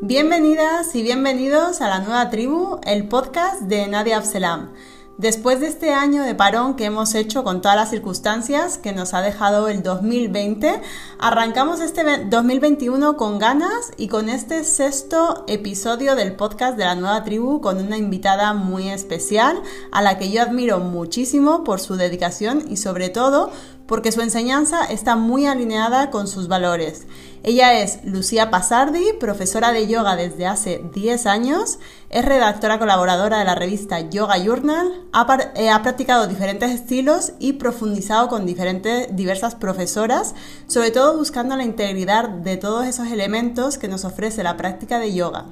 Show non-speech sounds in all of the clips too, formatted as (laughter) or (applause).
Bienvenidas y bienvenidos a la nueva tribu, el podcast de Nadia Abselam. Después de este año de parón que hemos hecho con todas las circunstancias que nos ha dejado el 2020, arrancamos este 2021 con ganas y con este sexto episodio del podcast de la nueva tribu con una invitada muy especial a la que yo admiro muchísimo por su dedicación y sobre todo porque su enseñanza está muy alineada con sus valores. Ella es Lucía Pasardi, profesora de yoga desde hace 10 años, es redactora colaboradora de la revista Yoga Journal, ha, eh, practicado diferentes estilos y profundizado con diferentes, diversas profesoras, sobre todo buscando la integridad de todos esos elementos que nos ofrece la práctica de yoga.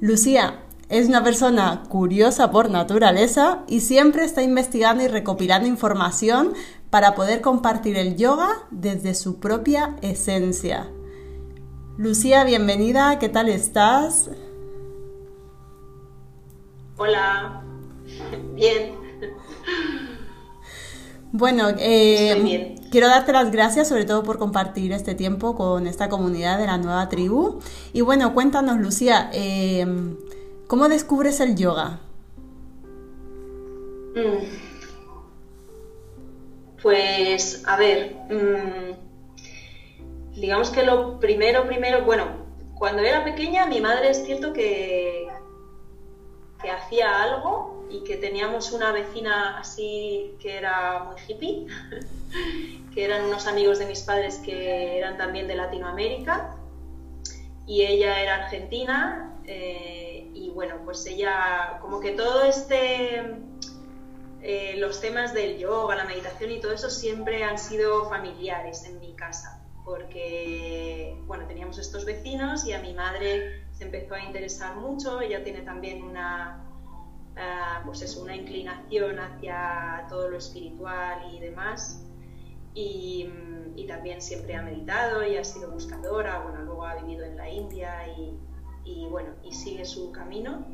Lucía, es una persona curiosa por naturaleza y siempre está investigando y recopilando información para poder compartir el yoga desde su propia esencia. Lucía, bienvenida, ¿qué tal estás? Hola, bien. Bueno, eh, quiero darte las gracias sobre todo por compartir este tiempo con esta comunidad de la nueva tribu. Y bueno, cuéntanos, Lucía, eh, ¿cómo descubres el yoga? Mm. Pues, a ver, mm, digamos que lo primero, primero, bueno, cuando era pequeña mi madre es cierto que, que hacía algo y que teníamos una vecina así que era muy hippie, (laughs) que eran unos amigos de mis padres que eran también de Latinoamérica y ella era argentina eh, y bueno, pues ella como que todo este eh, los temas del yoga, la meditación y todo eso siempre han sido familiares en mi casa, porque, bueno, teníamos estos vecinos y a mi madre se empezó a interesar mucho, ella tiene también una, ah, pues eso, una inclinación hacia todo lo espiritual y demás, y, también siempre ha meditado y ha sido buscadora, bueno, luego ha vivido en la India y, y bueno, y sigue su camino.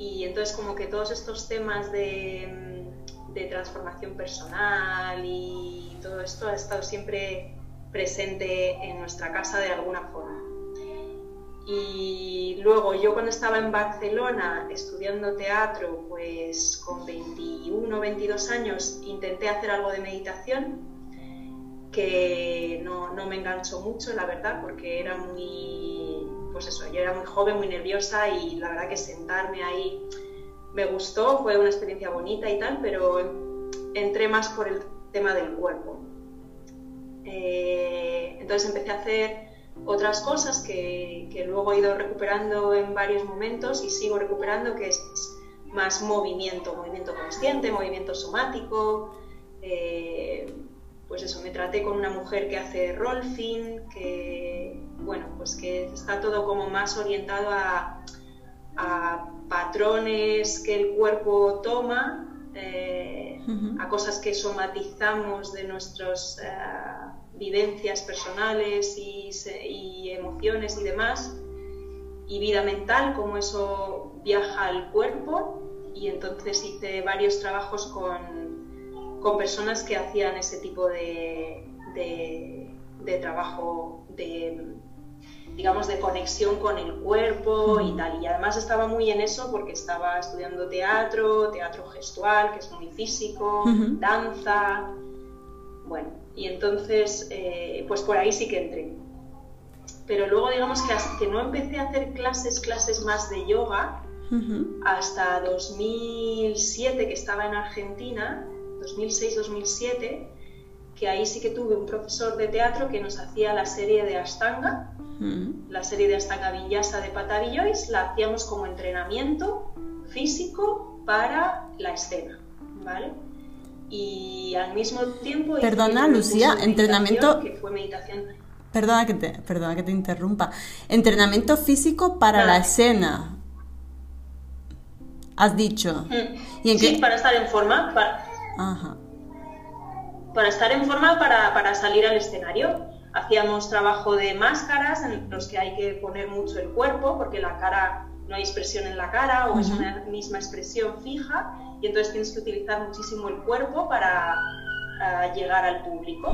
Y entonces como que todos estos temas de de transformación personal y todo esto ha estado siempre presente en nuestra casa de alguna forma. Y luego yo cuando estaba en Barcelona estudiando teatro, pues con 21 22 años intenté hacer algo de meditación, que no, no me enganchó mucho, la verdad, porque era muy, pues eso, yo era muy joven, muy nerviosa y la verdad que sentarme ahí me gustó, fue una experiencia bonita y tal, pero entré más por el tema del cuerpo. Eh, entonces empecé a hacer otras cosas que, luego he ido recuperando en varios momentos y sigo recuperando, que es más movimiento, movimiento consciente, movimiento somático. Eh, pues eso, me traté con una mujer que hace rolfing, que bueno, pues que está todo como más orientado a, a patrones que el cuerpo toma, eh, a cosas que somatizamos de nuestras eh, vivencias personales y, emociones y demás, y vida mental, cómo eso viaja al cuerpo. Y entonces hice varios trabajos con, con personas que hacían ese tipo de, de trabajo de digamos, de conexión con el cuerpo y tal. Y además estaba muy en eso porque estaba estudiando teatro, teatro gestual, que es muy físico, danza. Bueno, y entonces, eh, pues por ahí sí que entré. Pero luego, digamos que, hasta que no empecé a hacer clases, clases más de yoga, hasta 2007, que estaba en Argentina, 2006-2007, que ahí sí que tuve un profesor de teatro que nos hacía la serie de Ashtanga, la serie de Ashtanga Vinyasa de Patavi Joyce, la hacíamos como entrenamiento físico para la escena, ¿vale? Y al mismo tiempo... Perdona, Lucía, entrenamiento... Que fue meditación. Perdona que te, perdona que te interrumpa. Entrenamiento físico para la escena. Has dicho. ¿Y en sí, para estar en forma. Para... Ajá para estar en forma para, para, salir al escenario. Hacíamos trabajo de máscaras en los que hay que poner mucho el cuerpo porque la cara no hay expresión en la cara o es una misma expresión fija y entonces tienes que utilizar muchísimo el cuerpo para llegar al público.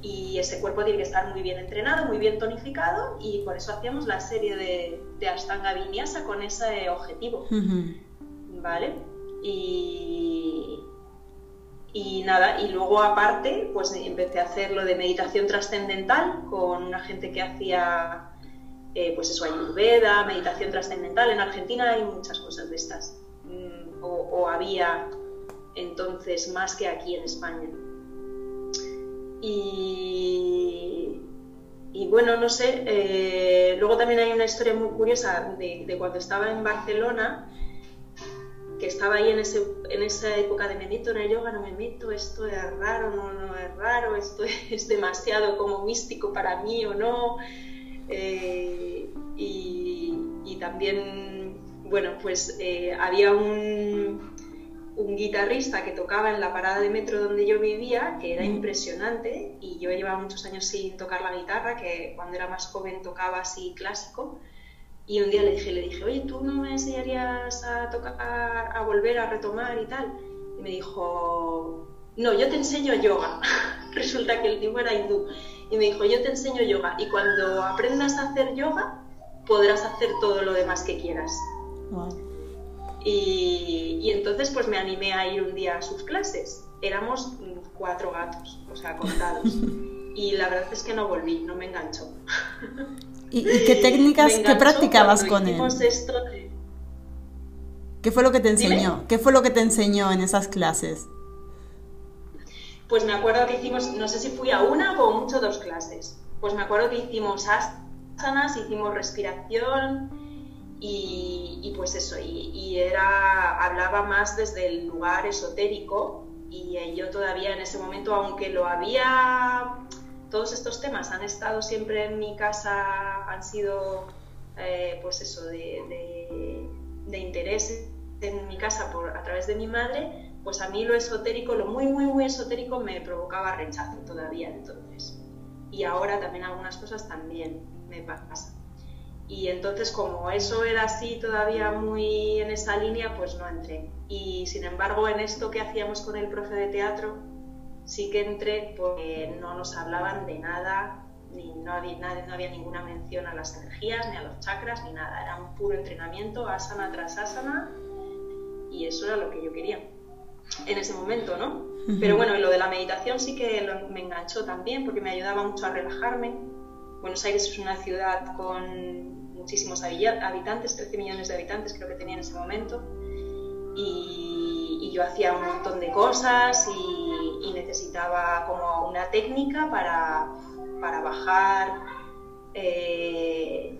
y ese cuerpo tiene que estar muy bien entrenado, muy bien tonificado y por eso hacíamos la serie de, de Ashtanga Vinyasa con ese objetivo. ¿Vale? Y, y nada, y luego aparte, pues empecé a hacer lo de meditación trascendental con una gente que hacía, eh, pues eso, ayurveda, meditación trascendental. En Argentina hay muchas cosas de estas, mm, o, había entonces más que aquí en España. Y, bueno, no sé, eh, luego también hay una historia muy curiosa de cuando estaba en Barcelona que estaba ahí en, ese, en esa época de me meto en el yoga, no me meto, esto es raro, no, no es raro, esto (laughs) es demasiado como místico para mí o no. Eh, y, y, también, bueno, pues eh, había un, un, guitarrista que tocaba en la parada de metro donde yo vivía, que era impresionante, y yo llevaba muchos años sin tocar la guitarra, que cuando era más joven tocaba así clásico. Y un día le dije, le dije, oye, ¿tú no me enseñarías a tocar, a volver a retomar y tal? Y me dijo, no, yo te enseño yoga. (laughs) Resulta que el tipo era hindú. Y me dijo, yo te enseño yoga. Y cuando aprendas a hacer yoga, podrás hacer todo lo demás que quieras. Y, y, entonces pues me animé a ir un día a sus clases. Éramos cuatro gatos, o sea, contados. (laughs) y la verdad es que no volví, no me enganchó. (laughs) ¿Y, qué técnicas, qué practicabas con él? ¿Qué fue lo que te enseñó? ¿Qué fue lo que te enseñó en esas clases? Pues me acuerdo que hicimos, no sé si fui a una o mucho dos clases. Pues me acuerdo que hicimos asanas, hicimos respiración y, pues eso, y, y, era, hablaba más desde el lugar esotérico y yo todavía en ese momento, aunque lo había todos estos temas han estado siempre en mi casa, han sido, eh, pues eso, de, interés en mi casa por, a través de mi madre, pues a mí lo esotérico, lo muy, muy, muy esotérico me provocaba rechazo todavía entonces. Y ahora también algunas cosas también me pasan. Y entonces como eso era así todavía muy en esa línea, pues no entré. Y sin embargo en esto que hacíamos con el profe de teatro, sí que entré porque no nos hablaban de nada, ni no había, no había ninguna mención a las energías, ni a los chakras, ni nada. Era un puro entrenamiento, asana tras asana, y eso era lo que yo quería en ese momento, ¿no? Pero bueno, lo de la meditación sí que me enganchó también porque me ayudaba mucho a relajarme. Buenos Aires es una ciudad con muchísimos habitantes, 13 millones de habitantes creo que tenía en ese momento, y yo hacía un montón de cosas y y necesitaba como una técnica para, para bajar, eh,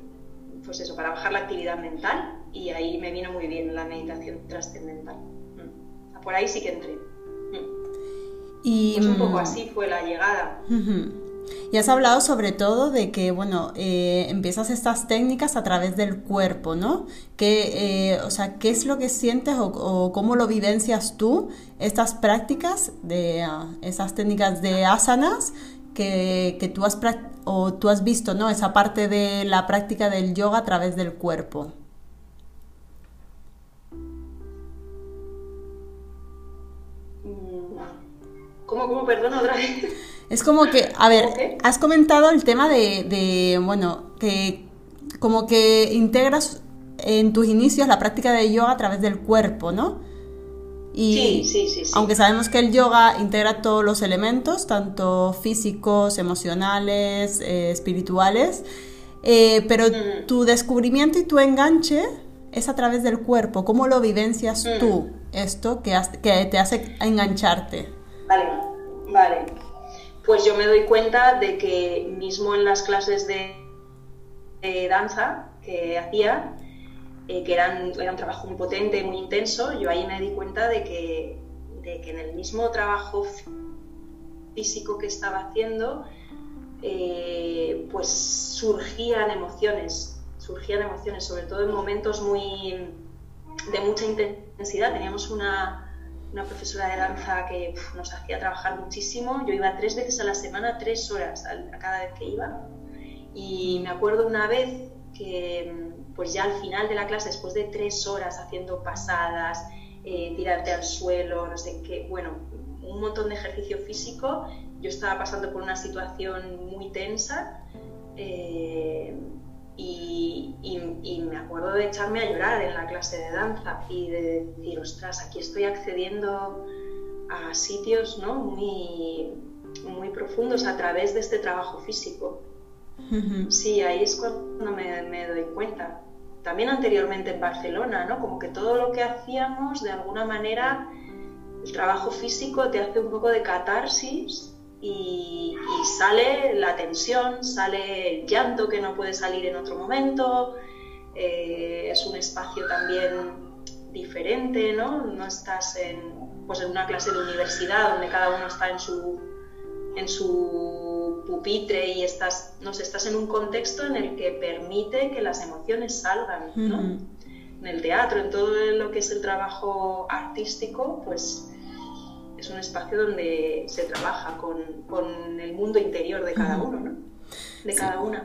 pues eso, para bajar la actividad mental y ahí me vino muy bien la meditación trascendental. Mm. Por ahí sí que entré. Mm. Y, pues un poco mm, así fue la llegada. Y has hablado sobre todo de que, bueno, eh, empiezas estas técnicas a través del cuerpo, ¿no? Que, eh, o sea, ¿qué es lo que sientes o, cómo lo vivencias tú, estas prácticas, de ah, esas técnicas de asanas que, que tú, has o tú has visto, ¿no? Esa parte de la práctica del yoga a través del cuerpo. ¿Cómo, cómo, perdón, otra vez? Es como que, a ver, has comentado el tema de, bueno, que como que integras en tus inicios la práctica de yoga a través del cuerpo, ¿no? Y sí, sí, sí, aunque sabemos que el yoga integra todos los elementos, tanto físicos, emocionales, eh, espirituales, eh, pero tu descubrimiento y tu enganche es a través del cuerpo. ¿Cómo lo vivencias tú, esto que, que te hace engancharte? Vale, vale pues yo me doy cuenta de que mismo en las clases de, danza que hacía, eh, que eran, era un trabajo muy potente, muy intenso, yo ahí me di cuenta de que, en el mismo trabajo físico que estaba haciendo, eh, pues surgían emociones, surgían emociones, sobre todo en momentos muy de mucha intensidad. Teníamos una, una profesora de danza que nos hacía trabajar muchísimo. Yo iba tres veces a la semana, tres horas a, cada vez que iba. Y me acuerdo una vez que, pues ya al final de la clase, después de tres horas haciendo pasadas, eh, tirarte al suelo, no sé qué, bueno, un montón de ejercicio físico, yo estaba pasando por una situación muy tensa eh, y, me acuerdo de echarme a llorar en la clase de danza y de decir, ostras, aquí estoy accediendo a sitios ¿no? muy, muy profundos a través de este trabajo físico. Sí, ahí es cuando me, me, doy cuenta. También anteriormente en Barcelona, ¿no? Como que todo lo que hacíamos, de alguna manera, el trabajo físico te hace un poco de catarsis y, sale la tensión, sale el llanto que no puede salir en otro momento, eh, es un espacio también diferente, ¿no? No estás en, pues en una clase de universidad donde cada uno está en su, en su pupitre y estás, no sé, estás en un contexto en el que permite que las emociones salgan, ¿no? En el teatro, en todo lo que es el trabajo artístico, pues es un espacio donde se trabaja con, con el mundo interior de cada uno, ¿no? De cada una.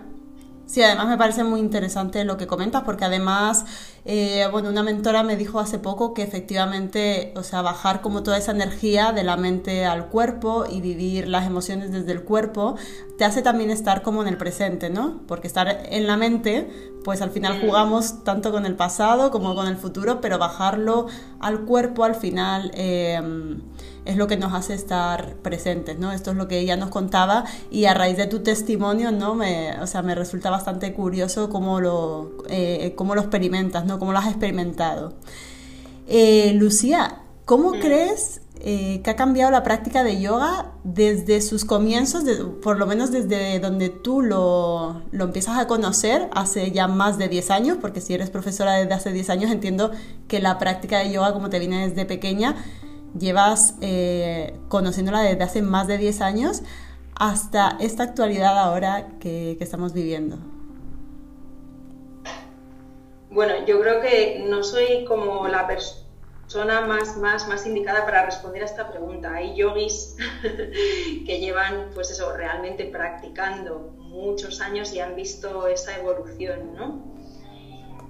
Sí, además me parece muy interesante lo que comentas, porque además, eh, bueno, una mentora me dijo hace poco que efectivamente, o sea, bajar como toda esa energía de la mente al cuerpo y vivir las emociones desde el cuerpo, te hace también estar como en el presente, ¿no? Porque estar en la mente, pues al final jugamos tanto con el pasado como con el futuro, pero bajarlo al cuerpo al final... Eh, es lo que nos hace estar presentes, ¿no? Esto es lo que ella nos contaba y a raíz de tu testimonio, ¿no? Me, o sea, me resulta bastante curioso cómo lo, eh, cómo lo experimentas, ¿no? Cómo lo has experimentado. Eh, Lucía, ¿cómo mm. crees eh, que ha cambiado la práctica de yoga desde sus comienzos, por lo menos desde donde tú lo, lo, empiezas a conocer hace ya más de 10 años, porque si eres profesora desde hace 10 años entiendo que la práctica de yoga como te viene desde pequeña llevas eh, conociéndola desde hace más de 10 años hasta esta actualidad ahora que, estamos viviendo? Bueno, yo creo que no soy como la persona más, más, más indicada para responder a esta pregunta. Hay yogis (laughs) que llevan, pues eso, realmente practicando muchos años y han visto esa evolución, ¿no?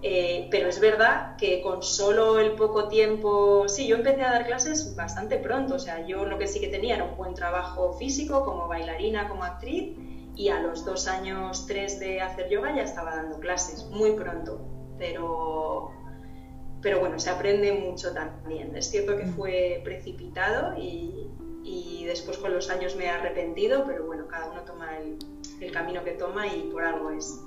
Eh, pero es verdad que con solo el poco tiempo, sí, yo empecé a dar clases bastante pronto, o sea, yo lo que sí que tenía era un buen trabajo físico como bailarina, como actriz, y a los dos años, tres de hacer yoga ya estaba dando clases, muy pronto, pero, pero bueno, se aprende mucho también. Es cierto que fue precipitado y, y después con los años me he arrepentido, pero bueno, cada uno toma el, el camino que toma y por algo es.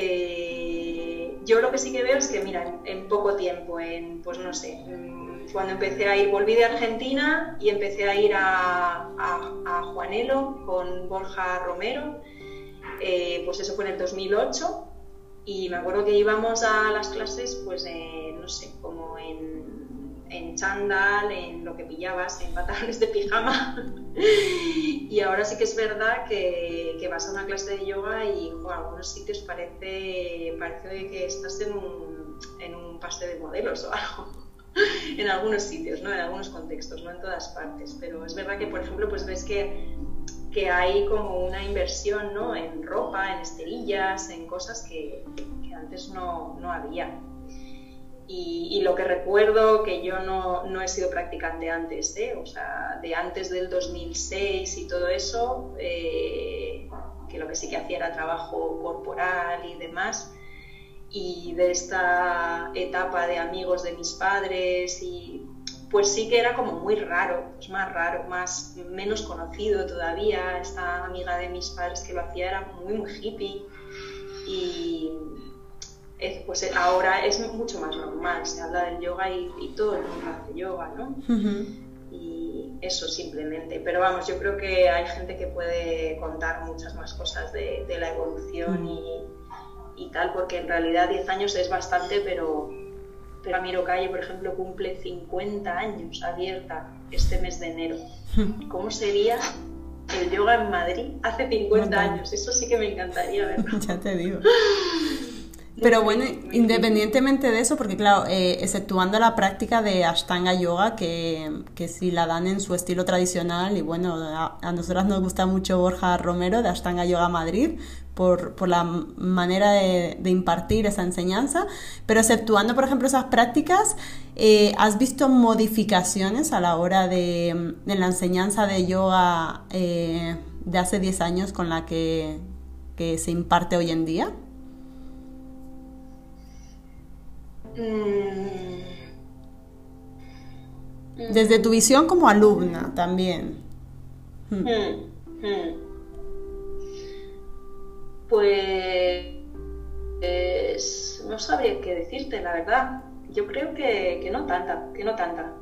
Eh, yo lo que sí que veo es que, mira, en, poco tiempo, en, pues no sé, mm, cuando empecé a ir, volví de Argentina y empecé a ir a, Juanelo con Borja Romero, eh, pues eso fue en el 2008 y me acuerdo que íbamos a las clases, pues no sé, como en en chándal, en lo que pillabas, en pantalones de pijama. (laughs) y ahora sí que es verdad que, vas a una clase de yoga y en algunos sitios parece, parece que estás en un, en un pase de modelos o algo. (laughs) en algunos sitios, ¿no? En algunos contextos, no en todas partes. Pero es verdad que, por ejemplo, pues ves que, que hay como una inversión, ¿no? En ropa, en esterillas, en cosas que, que antes no, no había. Y, lo que recuerdo, que yo no, no, he sido practicante antes, ¿eh? o sea, de antes del 2006 y todo eso, eh, que lo que sí que hacía era trabajo corporal y demás, y de esta etapa de amigos de mis padres, y pues sí que era como muy raro, pues más raro, más menos conocido todavía. Esta amiga de mis padres que lo hacía era muy, muy hippie. Y, pues eh, ahora es mucho más normal, se habla del yoga y, todo el mundo hace yoga, ¿no? Y eso simplemente. Pero vamos, yo creo que hay gente que puede contar muchas más cosas de, la evolución y, tal, porque en realidad 10 años es bastante, pero, pero Miro Calle, por ejemplo, cumple 50 años abierta este mes de enero. (laughs) ¿Cómo sería el yoga en Madrid hace 50 años? Eso sí que me encantaría verlo. (laughs) ya te digo. (laughs) Pero bueno, independientemente de eso, porque claro, eh, exceptuando la práctica de Ashtanga Yoga, que, que sí la dan en su estilo tradicional, y bueno, a, nosotras nos gusta mucho Borja Romero de Ashtanga Yoga Madrid, por, por la manera de, impartir esa enseñanza, pero exceptuando, por ejemplo, esas prácticas, eh, ¿has visto modificaciones a la hora de, de la enseñanza de yoga eh, de hace 10 años con la que, que se imparte hoy en día? Mm. Desde tu visión como alumna también. Hmm. Hmm. Hmm. Pues no sabría qué decirte, la verdad. Yo creo que, que, no tanta, que no tanta.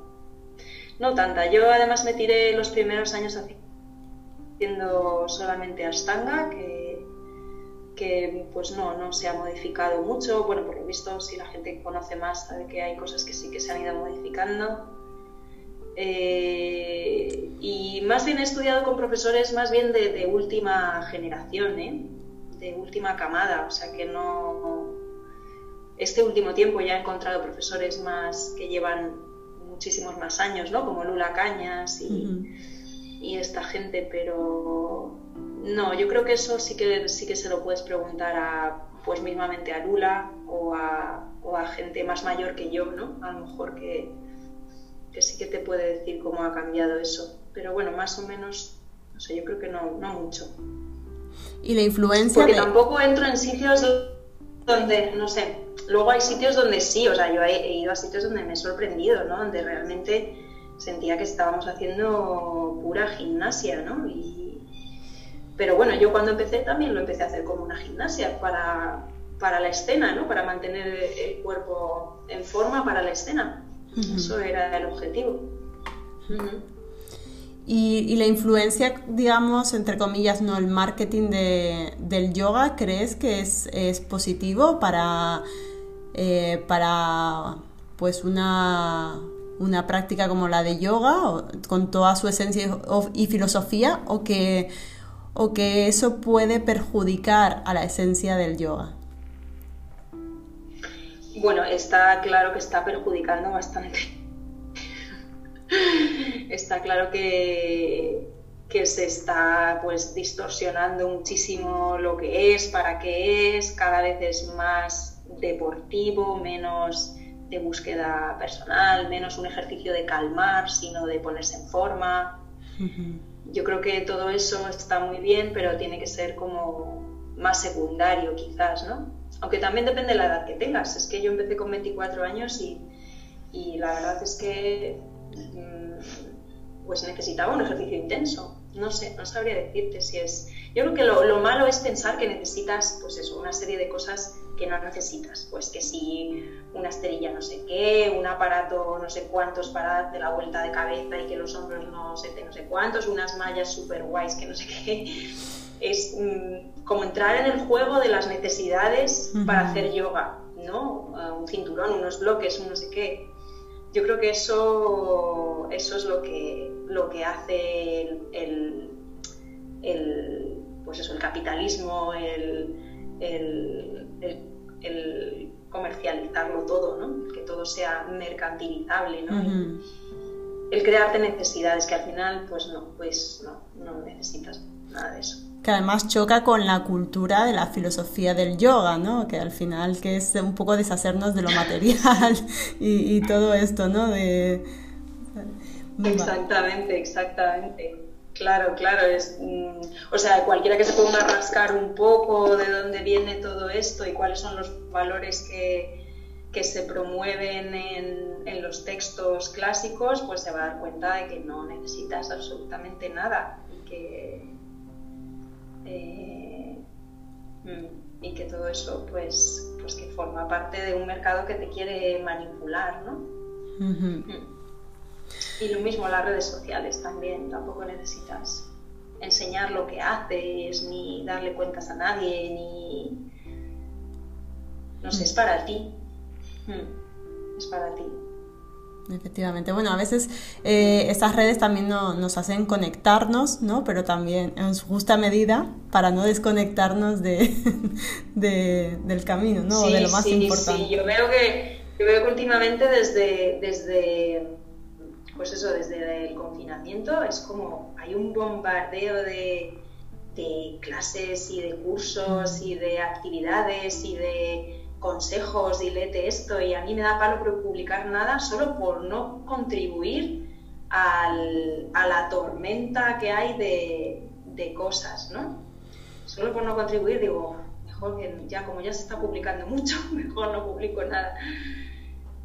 No tanta. Yo además me tiré los primeros años haciendo solamente Ashtanga, que que pues no, no se ha modificado mucho. Bueno, por lo visto, si la gente conoce más, sabe que hay cosas que sí que se han ido modificando. Eh, y más bien he estudiado con profesores más bien de, última generación, ¿eh? de última camada, o sea que no... Este último tiempo ya he encontrado profesores más que llevan muchísimos más años, ¿no? Como Lula Cañas y, y esta gente, pero no, yo creo que eso sí que, sí que se lo puedes preguntar a, pues mismamente a Lula o a, o a gente más mayor que yo, ¿no? A lo mejor que, que, sí que te puede decir cómo ha cambiado eso. Pero bueno, más o menos, no sé, yo creo que no, no mucho. ¿Y la influencia? Porque tampoco entro en sitios donde, no sé, luego hay sitios donde sí, o sea, yo he, ido a sitios donde me he sorprendido, ¿no? Donde realmente sentía que estábamos haciendo pura gimnasia, ¿no? Y, pero bueno, yo cuando empecé también lo empecé a hacer como una gimnasia para, para la escena, ¿no? Para mantener el cuerpo en forma para la escena. Eso era el objetivo. y, la influencia, digamos, entre comillas, no el marketing de, del yoga, ¿crees que es, es positivo para, eh, para pues una, una práctica como la de yoga, con toda su esencia y filosofía, o que o que eso puede perjudicar a la esencia del yoga? Bueno, está claro que está perjudicando bastante. (laughs) está claro que, que se está pues distorsionando muchísimo lo que es, para qué es, cada vez es más deportivo, menos de búsqueda personal, menos un ejercicio de calmar, sino de ponerse en forma yo creo que todo eso está muy bien, pero tiene que ser como más secundario quizás, ¿no? Aunque también depende de la edad que tengas. Es que yo empecé con 24 años y, y la verdad es que mm, pues necesitaba un ejercicio intenso. No sé, no sabría decirte si es... Yo creo que lo, lo malo es pensar que necesitas pues eso, una serie de cosas que no necesitas. Pues que si una esterilla no sé qué, un aparato no sé cuántos para darte la vuelta de cabeza y que los hombros no sé, no sé cuántos, unas mallas super guays que no sé qué. Es mm, como entrar en el juego de las necesidades para hacer yoga, ¿no? un cinturón, unos bloques, un no sé qué. Yo creo que eso, eso es lo que, lo que hace el, el, pues eso, el capitalismo, el, el, comercializarlo todo, ¿no? que todo sea mercantilizable, ¿no? El crearte necesidades que al final, pues no, pues no, no necesitas nada de eso que además choca con la cultura de la filosofía del yoga, ¿no? Que al final que es un poco deshacernos de lo material (laughs) y, todo esto, ¿no? De... Exactamente, exactamente. Claro, claro, es, mm, o sea, cualquiera que se ponga a rascar un poco de dónde viene todo esto y cuáles son los valores que, se promueven en, los textos clásicos, pues se va a dar cuenta de que no necesitas absolutamente nada y que, eh, mm, y que todo eso, pues, pues que forma parte de un mercado que te quiere manipular, ¿no? Y lo mismo las redes sociales también, tampoco necesitas enseñar lo que haces, ni darle cuentas a nadie, ni... No sé, es para ti. Hmm, es para ti. Efectivamente. Bueno, a veces eh, estas redes también nos hacen conectarnos, ¿no? Pero también en su justa medida para no desconectarnos de, (laughs) del camino, ¿no? Sí, de lo más sí, importante. Sí, yo veo que, yo veo que últimamente desde, desde, pues eso, desde el confinamiento es como hay un bombardeo de, de clases y de cursos y de actividades y de consejos y léete esto y a mí me da palo por publicar nada solo por no contribuir al, a la tormenta que hay de, de, cosas, ¿no? Solo por no contribuir digo, mejor que ya como ya se está publicando mucho, (laughs) mejor no publico nada.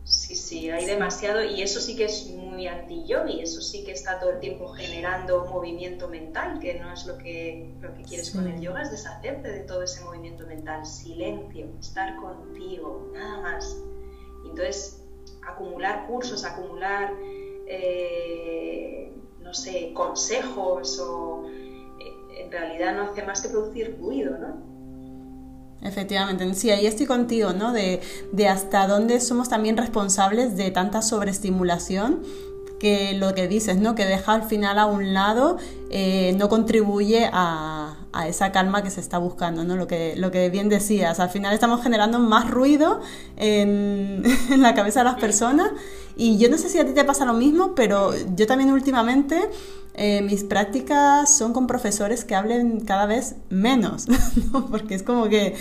Sí, sí, hay demasiado y eso sí que es muy anti-yogi, eso sí que está todo el tiempo generando movimiento mental, que no es lo que, lo que quieres con el yoga, es deshacerte de todo ese movimiento mental, silencio, estar contigo, nada más. Entonces, acumular cursos, acumular, eh, no sé, consejos o eh, en realidad no hace más que producir ruido, ¿no? Efectivamente, sí, ahí estoy contigo, ¿no? De, de, hasta dónde somos también responsables de tanta sobreestimulación que lo que dices, ¿no? Que deja al final a un lado, eh, no contribuye a, a, esa calma que se está buscando, ¿no? Lo que, lo que bien decías, al final estamos generando más ruido en, (laughs) en la cabeza de las personas y yo no sé si a ti te pasa lo mismo, pero yo también últimamente eh, mis prácticas son con profesores que hablen cada vez menos, (laughs) ¿no? porque es como que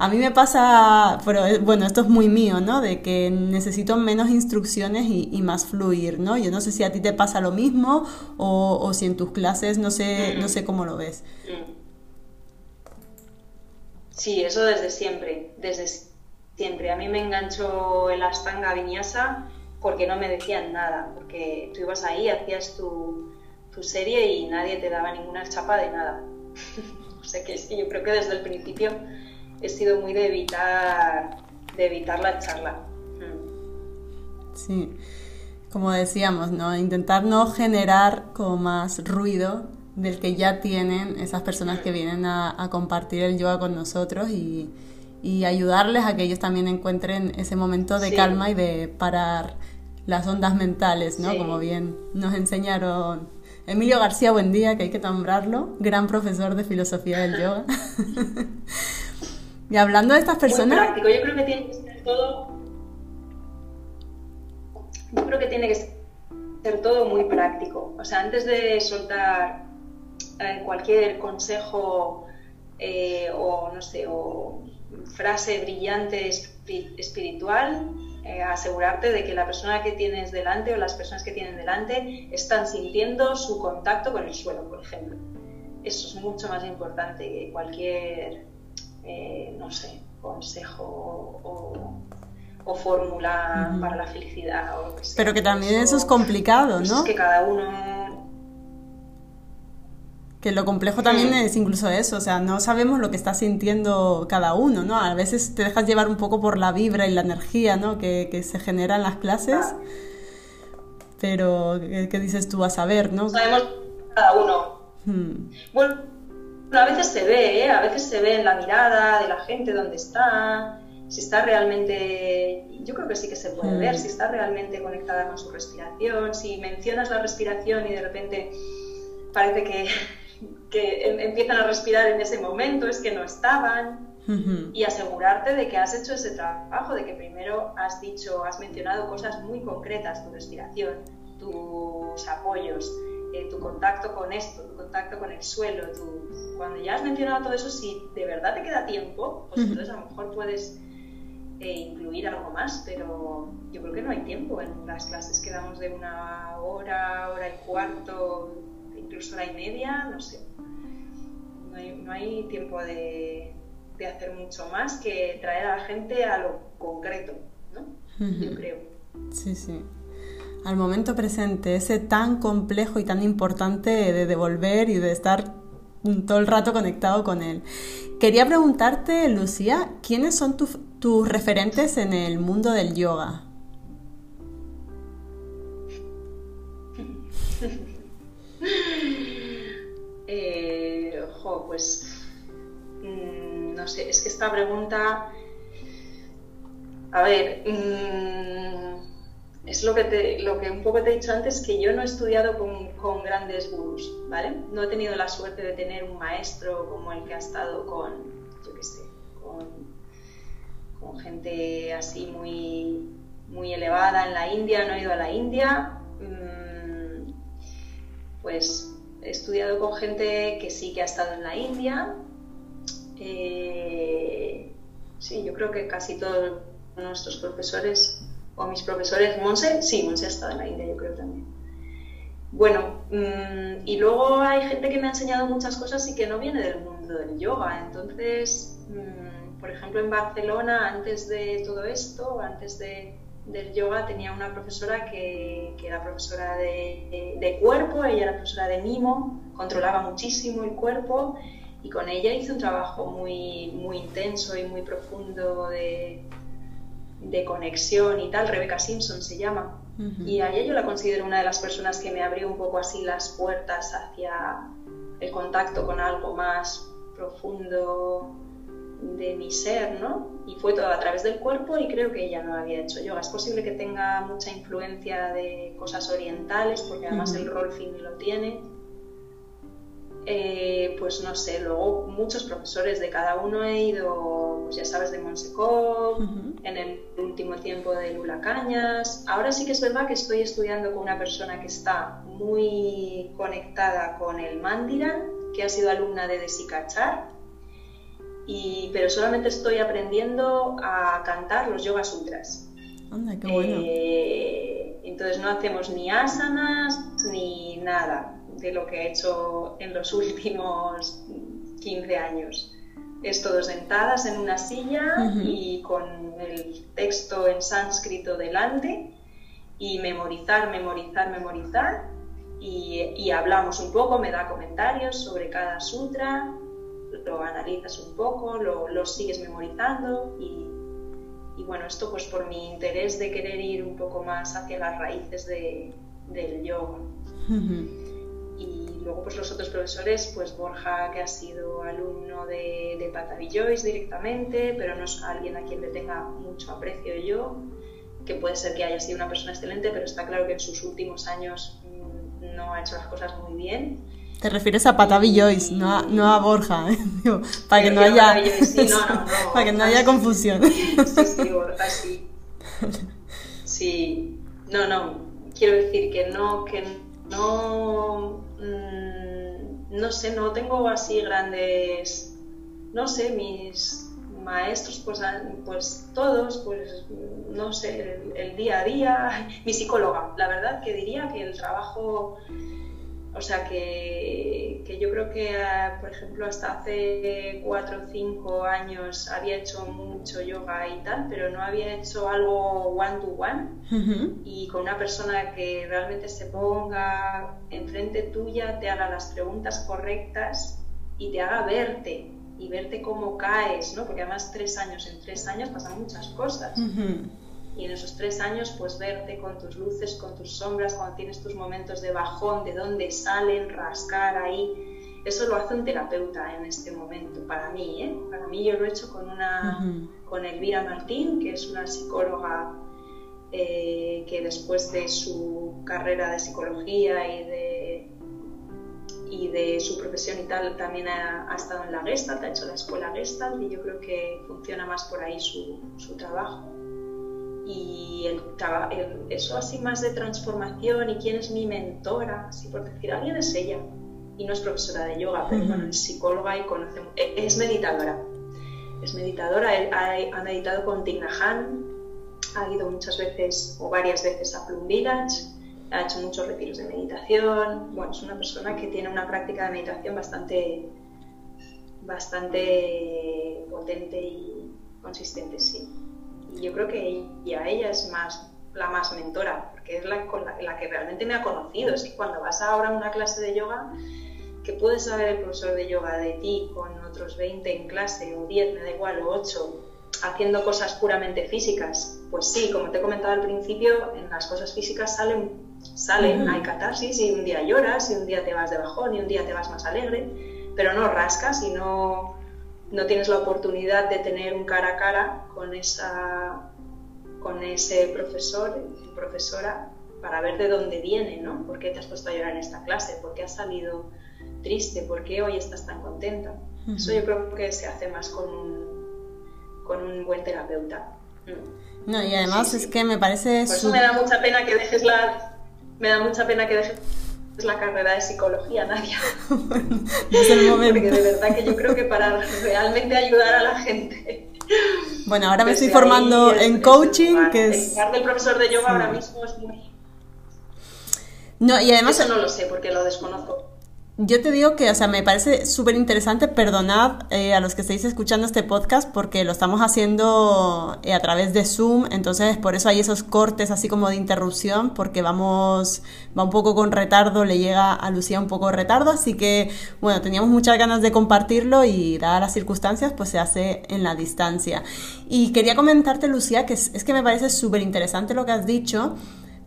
a mí me pasa, pero bueno, esto es muy mío, ¿no? De que necesito menos instrucciones y, y, más fluir, ¿no? Yo no sé si a ti te pasa lo mismo o, o si en tus clases, no sé, no sé cómo lo ves. Sí, eso desde siempre, desde siempre. A mí me enganchó el Astanga Vinyasa porque no me decían nada, porque tú ibas ahí, hacías tu, tu serie y nadie te daba ninguna chapa de nada. (laughs) o sea que es que yo creo que desde el principio he sido muy de evitar, de evitar la charla. Sí, como decíamos, ¿no? Intentar no generar como más ruido del que ya tienen esas personas que vienen a, a compartir el yoga con nosotros y, y, ayudarles a que ellos también encuentren ese momento de sí. calma y de parar las ondas mentales, ¿no? Sí. Como bien nos enseñaron Emilio García buen día que hay que nombrarlo, gran profesor de filosofía del yoga. (laughs) y hablando de estas personas... Muy práctico, yo creo que tiene que ser todo... Yo creo que tiene que ser todo muy práctico. O sea, antes de soltar eh, cualquier consejo eh, o, no sé, o frase brillante espiritual, eh, asegurarte de que la persona que tienes delante o las personas que tienen delante están sintiendo su contacto con el suelo, por ejemplo. Eso es mucho más importante que cualquier, eh, no sé, consejo o, o fórmula uh -huh. para la felicidad o lo que sea. Pero que también eso, eso es complicado, ¿no? Es que cada uno que lo complejo también es incluso eso, o sea, no sabemos lo que está sintiendo cada uno, ¿no? A veces te dejas llevar un poco por la vibra y la energía, ¿no? Que, que se genera en las clases, pero ¿qué, ¿qué, dices tú a saber, no? Sabemos cada uno. Hmm. Bueno, a veces se ve, ¿eh? A veces se ve en la mirada de la gente dónde está, si está realmente, yo creo que sí que se puede hmm. ver, si está realmente conectada con su respiración, si mencionas la respiración y de repente parece que que em, empiezan a respirar en ese momento, es que no estaban. Uh -huh. Y asegurarte de que has hecho ese trabajo, de que primero has dicho, has mencionado cosas muy concretas, tu respiración, tus apoyos, eh, tu contacto con esto, tu contacto con el suelo. Tu... Cuando ya has mencionado todo eso, si de verdad te queda tiempo, pues uh -huh. entonces a lo mejor puedes eh, incluir algo más, pero yo creo que no hay tiempo en las clases que damos de una hora, hora y cuarto, incluso hora y media, no sé. No hay, no hay tiempo de, de, hacer mucho más que traer a la gente a lo concreto, ¿no? Uh -huh. Yo creo. Sí, sí. Al momento presente, ese tan complejo y tan importante de devolver y de estar todo el rato conectado con él. Quería preguntarte, Lucía, ¿quiénes son tu, tus referentes en el mundo del yoga? (laughs) Eh, pues mmm, no sé, es que esta pregunta, a ver, mmm, es lo que, te, lo que un poco te he dicho antes, que yo no he estudiado con, con, grandes gurús, ¿vale? No he tenido la suerte de tener un maestro como el que ha estado con, yo qué sé, con, con gente así muy, muy elevada en la India, no he ido a la India. Mm, pues he estudiado con gente que sí que ha estado en la India. Eh, sí, yo creo que casi todos nuestros profesores o mis profesores, Monse, sí, Monse ha estado en la India, yo creo también. Bueno, mm, y luego hay gente que me ha enseñado muchas cosas y que no viene del mundo del yoga. Entonces, mm, por ejemplo, en Barcelona, antes de todo esto, antes de, del yoga, tenía una profesora que, que era profesora de, de, cuerpo, ella era profesora de mimo, controlaba muchísimo el cuerpo y con ella hice un trabajo muy, muy intenso y muy profundo de, de conexión y tal, Rebecca Simpson se llama. Y a ella yo la considero una de las personas que me abrió un poco así las puertas hacia el contacto con algo más profundo de mi ser, ¿no? Y fue todo a través del cuerpo y creo que ella no había hecho yoga. Es posible que tenga mucha influencia de cosas orientales, porque además el rol fin lo tiene eh, pues no sé, luego muchos profesores de cada uno he ido, pues ya sabes, de Monseco, en el último tiempo de Lula Cañas. Ahora sí que es verdad que estoy estudiando con una persona que está muy conectada con el Mandira, que ha sido alumna de Desikachar, y, pero solamente estoy aprendiendo a cantar los Yoga Sutras. Anda, qué bueno. Eh, entonces no hacemos ni asanas ni nada de lo que he hecho en los últimos 15 años. Es todo sentadas en una silla y con el texto en sánscrito delante y memorizar, memorizar, memorizar y, hablamos un poco, me da comentarios sobre cada sutra, lo analizas un poco, lo, sigues memorizando y, bueno, esto pues por mi interés de querer ir un poco más hacia las raíces del yoga. Y luego pues los otros profesores, pues Borja que ha sido alumno de, de Patavi Joyce directamente, pero no es alguien a quien le tenga mucho aprecio yo, que puede ser que haya sido una persona excelente, pero está claro que en sus últimos años mm, no ha hecho las cosas muy bien. Te refieres a Patavi Joyce, no a, no a Borja, (laughs) ¿eh? para, que no haya... Sí, no, no, (laughs) no, para que no haya confusión. Sí, sí, Borja, sí. Sí, no, no, quiero decir que no, que no Mm, no sé, no tengo así grandes, no sé, mis maestros, pues, pues todos, pues no sé, el, día a día, mi psicóloga, la verdad que diría que el trabajo o sea que, yo creo que, ah, por ejemplo, hasta hace cuatro o cinco años había hecho mucho yoga y tal, pero no había hecho algo one to one y con una persona que realmente se ponga enfrente tuya, te haga las preguntas correctas y te haga verte y verte cómo caes, ¿no? Porque además tres años, en tres años pasan muchas cosas y en esos tres años pues verte con tus luces, con tus sombras, cuando tienes tus momentos de bajón, de dónde salen, rascar ahí. Eso lo hace un terapeuta en este momento, para mí, ¿eh? Para mí yo lo he hecho con, una, con Elvira Martín, que es una psicóloga eh, que después de su carrera de psicología y de, y de su profesión y tal, también ha, estado en la Gestalt, ha hecho la escuela Gestalt y yo creo que funciona más por ahí su, su trabajo y el, eso así más de transformación y quién es mi mentora, así por decir, alguien es ella y no es profesora de yoga, pero bueno, es psicóloga y conoce, e, es meditadora, es meditadora, ha, meditado con Tigna Han, ha ido muchas veces o varias veces a Plum Village, ha hecho muchos retiros de meditación, bueno, es una persona que tiene una práctica de meditación bastante, bastante potente y consistente, sí. Yo creo que ella, ella es más la más mentora, porque es la, con la, que realmente me ha conocido. Es que cuando vas ahora a una clase de yoga, que puedes saber el profesor de yoga de ti con otros 20 en clase, o 10, me da igual, o 8, haciendo cosas puramente físicas. Pues sí, como te he comentado al principio, en las cosas físicas salen, salen, hay catarsis, y un día lloras, y un día te vas de bajón, y un día te vas más alegre, pero no rascas y no no tienes la oportunidad de tener un cara a cara con esa con ese profesor, profesora, para ver de dónde viene, ¿no? ¿Por qué te has puesto a llorar en esta clase? ¿Por qué has salido triste? ¿Por qué hoy estás tan contenta? Eso yo creo que se hace más con un, con un buen terapeuta. Mm. No, y además es que me parece... Por eso me da mucha pena que dejes la... Me da mucha pena que dejes la carrera de psicología, Nadia. (laughs) es el momento. Porque de verdad que yo creo que para realmente ayudar a la gente bueno, ahora me estoy formando en coaching, que es... El del profesor de yoga ahora mismo es muy... No, y además... Eso no lo sé porque lo desconozco. Yo te digo que, o sea, me parece súper interesante, perdonad eh, a los que estéis escuchando este podcast porque lo estamos haciendo eh, a través de Zoom, entonces por eso hay esos cortes así como de interrupción, porque vamos, va un poco con retardo, le llega a Lucía un poco de retardo, así que, bueno, teníamos muchas ganas de compartirlo y dadas las circunstancias, pues se hace en la distancia. Y quería comentarte, Lucía, que es que me parece súper interesante lo que has dicho,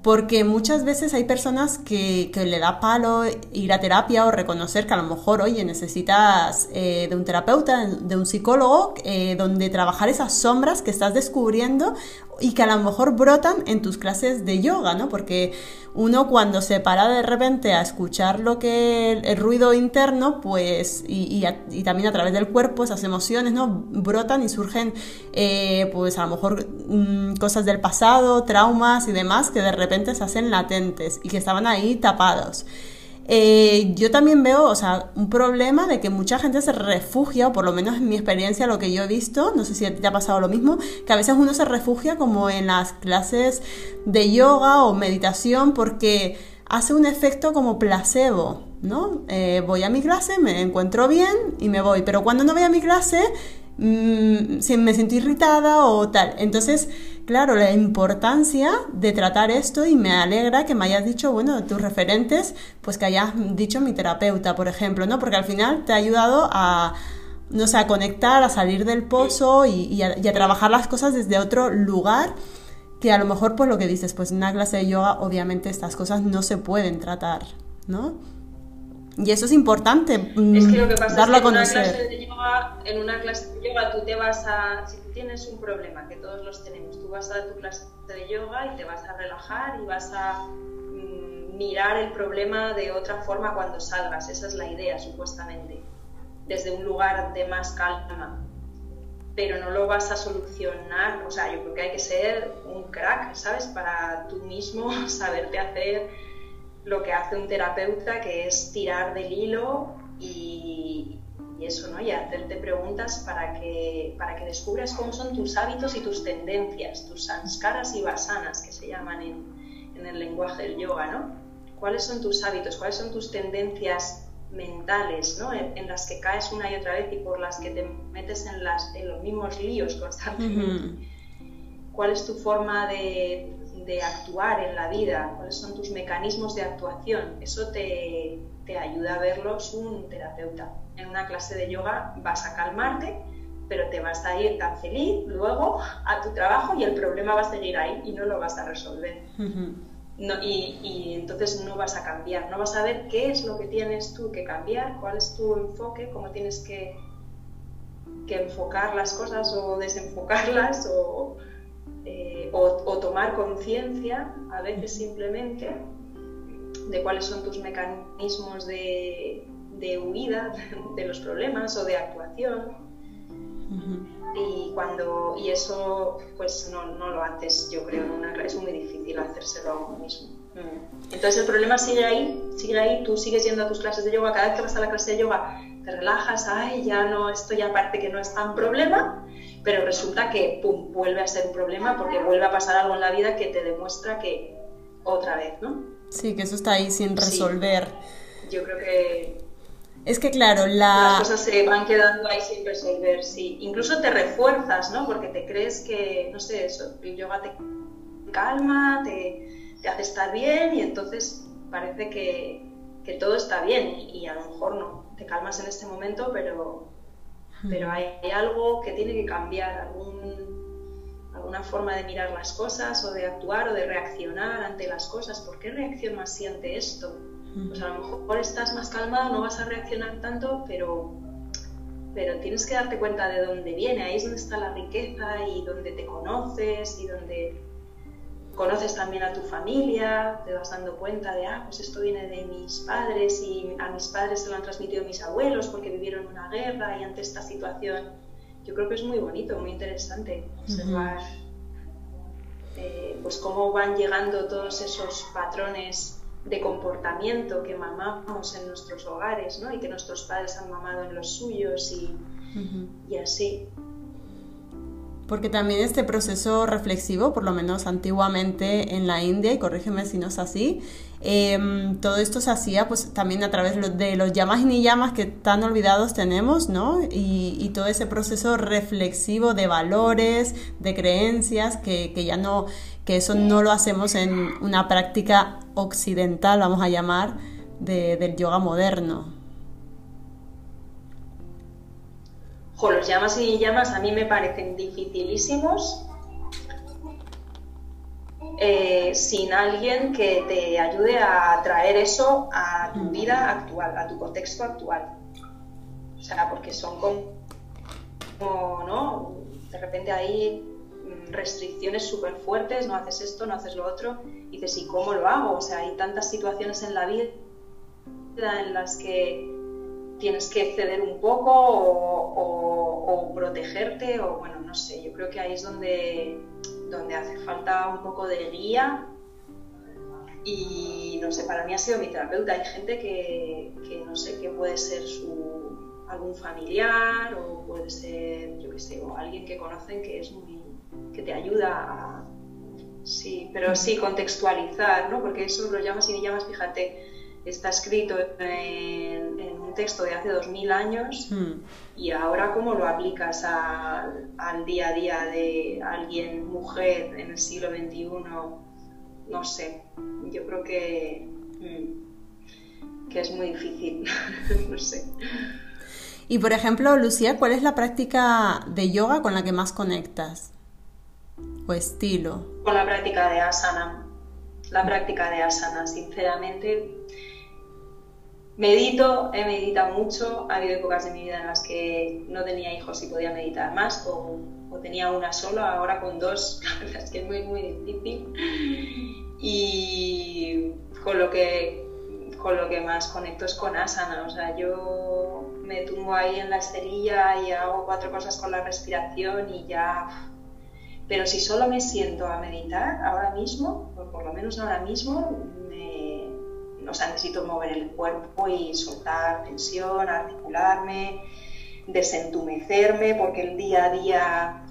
porque muchas veces hay personas que, que, le da palo ir a terapia o reconocer que a lo mejor, oye, necesitas eh, de un terapeuta, de un psicólogo, eh, donde trabajar esas sombras que estás descubriendo y que a lo mejor brotan en tus clases de yoga, ¿no? Porque uno cuando se para de repente a escuchar lo que el, ruido interno, pues, y, y, también a través del cuerpo, esas emociones, ¿no? Brotan y surgen, eh, pues a lo mejor mm, cosas del pasado, traumas y demás que de repente se hacen latentes y que estaban ahí tapados. Eh, yo también veo, o sea, un problema de que mucha gente se refugia, o por lo menos en mi experiencia, lo que yo he visto, no sé si te ha pasado lo mismo, que a veces uno se refugia como en las clases de yoga o meditación porque hace un efecto como placebo, ¿no? Eh, voy a mi clase, me encuentro bien y me voy, pero cuando no voy a mi clase Mm, me siento irritada o tal. Entonces, claro, la importancia de tratar esto y me alegra que me hayas dicho, bueno, tus referentes, pues que hayas dicho mi terapeuta, por ejemplo, ¿no? Porque al final te ha ayudado a, no sé, a conectar, a salir del pozo y, a, y a trabajar las cosas desde otro lugar que a lo mejor, pues lo que dices, pues en una clase de yoga, obviamente estas cosas no se pueden tratar, ¿no? Y eso es importante. Mm, es que lo que pasa es que en una clase de yoga, en una clase de yoga tú te vas a, si tú tienes un problema, que todos los tenemos, tú vas a tu clase de yoga y te vas a relajar y vas a mm, mirar el problema de otra forma cuando salgas. Esa es la idea, supuestamente, desde un lugar de más calma. Pero no lo vas a solucionar, o sea, yo creo que hay que ser un crack, ¿sabes? Para tú mismo (laughs) saberte hacer lo que hace un terapeuta, que es tirar del hilo y, eso, ¿no? Y hacerte preguntas para que, para que descubras cómo son tus hábitos y tus tendencias, tus sanskaras y vasanas, que se llaman en, en el lenguaje del yoga, ¿no? ¿Cuáles son tus hábitos? ¿Cuáles son tus tendencias mentales, ¿no? en, las que caes una y otra vez y por las que te metes en, las, en los mismos líos constantemente? ¿Cuál es tu forma de de actuar en la vida, cuáles son tus mecanismos de actuación. Eso te, te ayuda a verlos un terapeuta. En una clase de yoga vas a calmarte, pero te vas a ir tan feliz luego a tu trabajo y el problema va a seguir ahí y no lo vas a resolver. no, y, y, entonces no vas a cambiar, no vas a ver qué es lo que tienes tú que cambiar, cuál es tu enfoque, cómo tienes que, que enfocar las cosas o desenfocarlas o, eh, o, tomar conciencia, a veces simplemente, de cuáles son tus mecanismos de, huida (laughs) de los problemas o de actuación. Y cuando y eso pues no, lo haces, yo creo, en una es muy difícil hacérselo a uno mismo. Mm. Entonces el problema sigue ahí, sigue ahí, tú sigues yendo a tus clases de yoga, cada vez que vas a la clase de yoga te relajas, ay, ya no, esto ya parte que no es tan problema, pero resulta que pum, vuelve a ser un problema porque vuelve a pasar algo en la vida que te demuestra que otra vez, ¿no? Sí, que eso está ahí sin resolver. Yo creo que es que claro, la... las cosas se van quedando ahí sin resolver, sí. Incluso te refuerzas, ¿no? Porque te crees que, no sé, eso, el yoga te calma, te, te hace estar bien y entonces parece que, que todo está bien y a lo mejor no. Te calmas en este momento, pero pero hay, algo que tiene que cambiar, alguna forma de mirar las cosas o de actuar o de reaccionar ante las cosas. ¿Por qué reacciono así ante esto? Pues a lo mejor estás más calmado, no vas a reaccionar tanto, pero pero tienes que darte cuenta de dónde viene, ahí es donde está la riqueza y donde te conoces y donde conoces también a tu familia, te vas dando cuenta de, ah, pues esto viene de mis padres y a mis padres se lo han transmitido mis abuelos porque vivieron una guerra y ante esta situación. Yo creo que es muy bonito, muy interesante observar eh, pues cómo van llegando todos esos patrones de comportamiento que mamamos en nuestros hogares ¿no? y que nuestros padres han mamado en los suyos y, y así porque también este proceso reflexivo, por lo menos antiguamente en la India, y corrígeme si no es así, em, todo esto se hacía pues también a través de los llamas y ni llamas que tan olvidados tenemos, ¿no? Y, todo ese proceso reflexivo de valores, de creencias, que, ya no, que eso no lo hacemos en una práctica occidental, vamos a llamar, del yoga moderno. Los llamas y llamas a mí me parecen dificilísimos eh, sin alguien que te ayude a traer eso a tu vida actual, a tu contexto actual. O sea, porque son como, ¿no? De repente hay restricciones súper fuertes, no haces esto, no haces lo otro, y dices, ¿y cómo lo hago? O sea, hay tantas situaciones en la vida en las que tienes que ceder un poco o, protegerte o bueno, no sé, yo creo que ahí es donde, donde hace falta un poco de guía y no sé, para mí ha sido mi terapeuta. Hay gente que, no sé, que puede ser su, algún familiar o puede ser, yo qué sé, o alguien que conocen que es muy, que te ayuda a, sí, pero sí contextualizar, ¿no? Porque eso lo llamas y me llamas, fíjate, está escrito en, un texto de hace dos mil años hmm. y ahora cómo lo aplicas al día a día de alguien, mujer, en el siglo XXI, no sé, yo creo que, hmm, que es muy difícil, (laughs) no sé. Y por ejemplo, Lucía, ¿cuál es la práctica de yoga con la que más conectas? ¿O estilo? Con la práctica de asana. La práctica de asana, sinceramente, Medito, he meditado mucho, ha habido épocas de mi vida en las que no tenía hijos y podía meditar más, o, tenía una sola, ahora con dos, (laughs) la verdad es que es muy, muy difícil. Y con lo que, con lo que más conecto es con asana, o sea, yo me tumbo ahí en la esterilla y hago cuatro cosas con la respiración y ya... Pero si solo me siento a meditar ahora mismo, o por lo menos ahora mismo, o sea, necesito mover el cuerpo y soltar tensión, articularme, desentumecerme, porque el día a día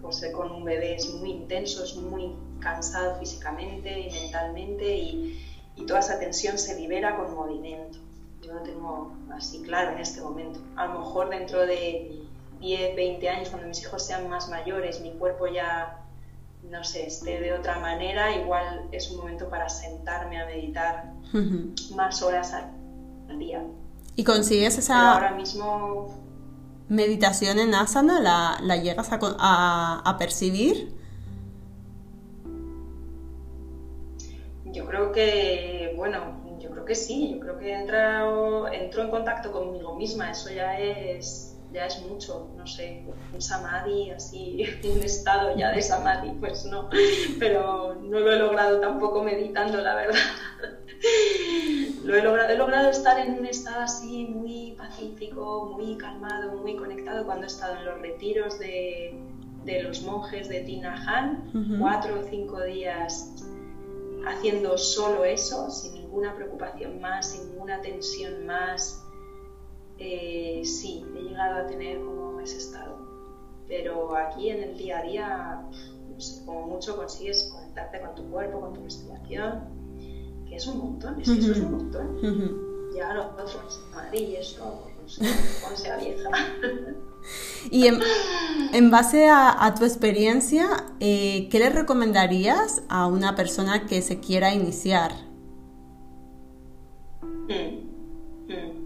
pues, con un bebé es muy intenso, es muy cansado físicamente y mentalmente y, toda esa tensión se libera con movimiento. Yo lo tengo así claro en este momento. A lo mejor dentro de 10, 20 años, cuando mis hijos sean más mayores, mi cuerpo ya no sé, esté de otra manera, igual es un momento para sentarme a meditar más horas al día. ¿Y consigues esa ahora mismo... meditación en asana? ¿La, llegas a, percibir? Yo creo que, bueno, yo creo que sí, yo creo que entro, entro en contacto conmigo misma, eso ya es ya es mucho, no sé, un samadhi así, (laughs) un estado ya de samadhi, pues no, pero no lo he logrado tampoco meditando, la verdad. (laughs) Lo he logrado, he logrado estar en un estado así muy pacífico, muy calmado, muy conectado cuando he estado en los retiros de, de los monjes de Tinahan, cuatro o cinco días haciendo solo eso, sin ninguna preocupación más, sin ninguna tensión más, eh, sí, he llegado a tener como ese estado. Pero aquí en el día a día, no sé, como mucho consigues conectarte con tu cuerpo, con tu respiración, que es un montón, es que eso es un montón. Ya los otros, Madrid y eso, no sé, sea vieja. (laughs) Y en, base a, tu experiencia, eh, ¿qué le recomendarías a una persona que se quiera iniciar? Hmm.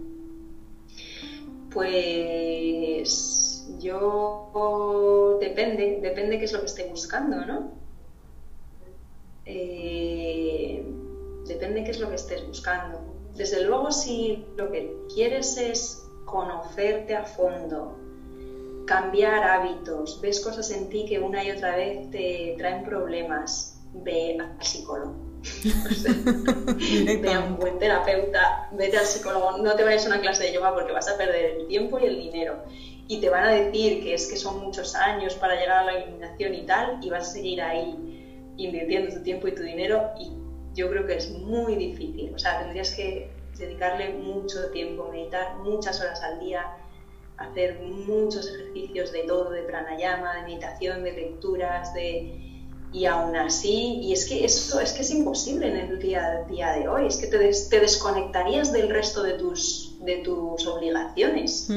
Pues yo depende, depende qué es lo que esté buscando, ¿no? Eh, depende qué es lo que estés buscando. Desde luego, si lo que quieres es conocerte a fondo, cambiar hábitos, ves cosas en ti que una y otra vez te traen problemas, ve al psicólogo. Ve a un buen terapeuta, vete al psicólogo, no te vayas a una clase de yoga porque vas a perder el tiempo y el dinero. Y te van a decir que es que son muchos años para llegar a la iluminación y tal, y vas a seguir ahí invirtiendo tu tiempo y tu dinero, y yo creo que es muy difícil. O sea, tendrías que dedicarle mucho tiempo, meditar muchas horas al día, hacer muchos ejercicios de todo, de pranayama, de meditación, de lecturas, de y aún así, y es que eso es que es imposible en el día, día de hoy, es que te, te desconectarías del resto de tus, de tus obligaciones.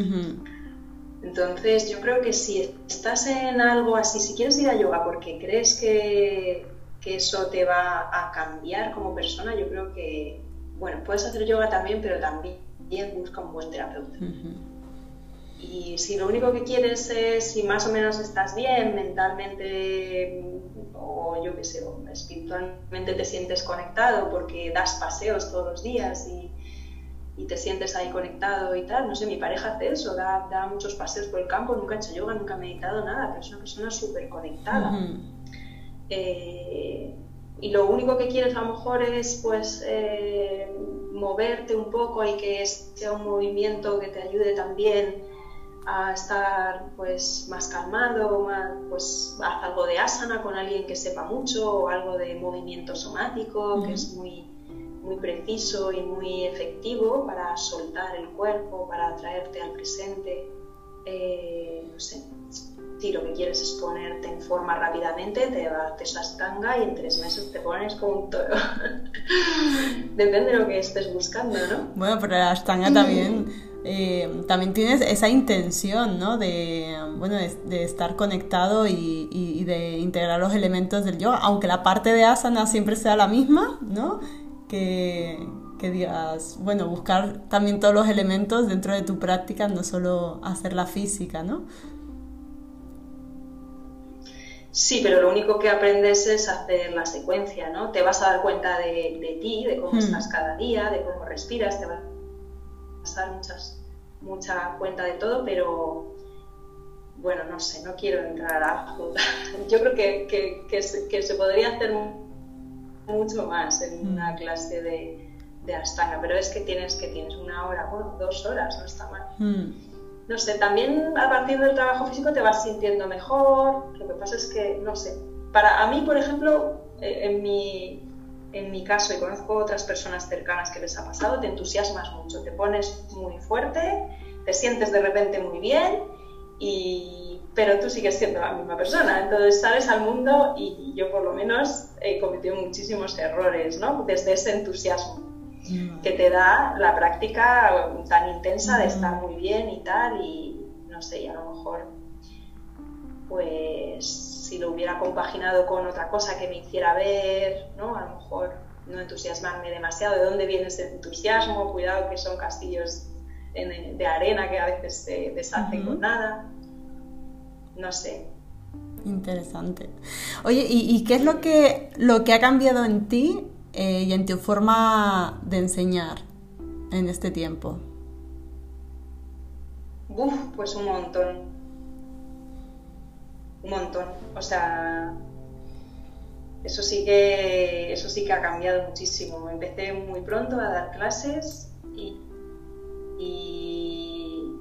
Entonces, yo creo que si estás en algo así, si quieres ir a yoga porque crees que, que eso te va a cambiar como persona, yo creo que, bueno, puedes hacer yoga también, pero también busca un buen terapeuta. Y si lo único que quieres es, si más o menos estás bien mentalmente o yo qué sé, espiritualmente te sientes conectado porque das paseos todos los días y, y, te sientes ahí conectado y tal, no sé, mi pareja hace eso, da, da, muchos paseos por el campo, nunca ha hecho yoga, nunca ha meditado nada, pero es una persona súper conectada. eh, y lo único que quieres a lo mejor es pues eh, moverte un poco y que sea un movimiento que te ayude también a estar pues más calmado, más, pues haz algo de asana con alguien que sepa mucho o algo de movimiento somático que es muy, muy preciso y muy efectivo para soltar el cuerpo, para traerte al presente. Eh, no sé, si lo que quieres es ponerte en forma rápidamente, te haces astanga y en tres meses te pones como un toro. (laughs) Depende de lo que estés buscando, ¿no? Bueno, pero la astanga también, eh, también tienes esa intención, ¿no? De, bueno, de, estar conectado y, y, de integrar los elementos del yoga, aunque la parte de asana siempre sea la misma, ¿no? Que, que digas, bueno, buscar también todos los elementos dentro de tu práctica, no solo hacer la física, ¿no? Sí, pero lo único que aprendes es hacer la secuencia, ¿no? Te vas a dar cuenta de, ti, de cómo hmm. estás cada día, de cómo respiras, te vas a dar muchas, mucha cuenta de todo, pero bueno, no sé, no quiero entrar a... (laughs) Yo creo que, que, se, podría hacer mucho más en hmm. una clase de, de Astana, pero es que tienes que tienes una hora, bueno, dos horas, no está mal. Hmm no sé, también a partir del trabajo físico te vas sintiendo mejor. Lo que pasa es que, no sé, para a mí, por ejemplo, eh, en mi, en mi caso, y conozco otras personas cercanas que les ha pasado, te entusiasmas mucho, te pones muy fuerte, te sientes de repente muy bien, y, pero tú sigues siendo la misma persona. Entonces sales al mundo y yo por lo menos he cometido muchísimos errores, ¿no? Desde ese entusiasmo que te da la práctica tan intensa de estar muy bien y tal, y no sé, y a lo mejor, pues si lo hubiera compaginado con otra cosa que me hiciera ver, ¿no? A lo mejor no entusiasmarme demasiado. ¿De dónde viene ese entusiasmo? Cuidado que son castillos de arena que a veces se deshacen con nada. No sé. Interesante. Oye, ¿y, ¿y, qué es lo que, lo que ha cambiado en ti eh, y en tu forma de enseñar en este tiempo? Uf, pues un montón. Un montón. O sea, eso sí que eso sí que ha cambiado muchísimo. Empecé muy pronto a dar clases y, y,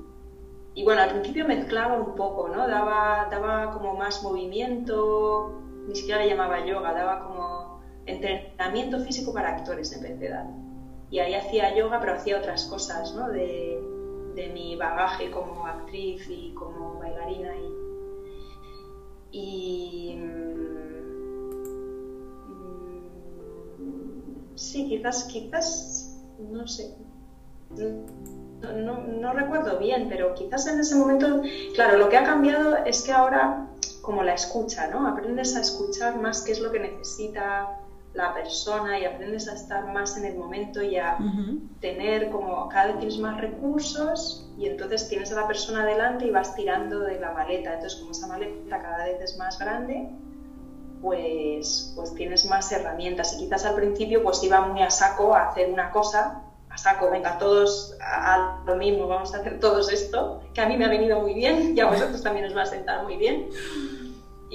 bueno, al principio mezclaba un poco, ¿no? Daba, daba como más movimiento, ni siquiera le llamaba yoga, daba como entrenamiento físico para actores de edad. Y ahí hacía yoga, pero hacía otras cosas, ¿no? De, mi bagaje como actriz y como bailarina. Y, mm, sí, quizás, quizás, no sé, no, no, recuerdo bien, pero quizás en ese momento, claro, lo que ha cambiado es que ahora, como la escucha, ¿no? Aprendes a escuchar más qué es lo que necesita la persona y aprendes a estar más en el momento y a tener como cada vez tienes más recursos y entonces tienes a la persona delante y vas tirando de la maleta. Entonces como esa maleta cada vez es más grande, pues, pues tienes más herramientas y quizás al principio pues iba muy a saco a hacer una cosa a saco, venga, todos a, lo mismo, vamos a hacer todos esto, que a mí me ha venido muy bien y a vosotros también os va a sentar muy bien.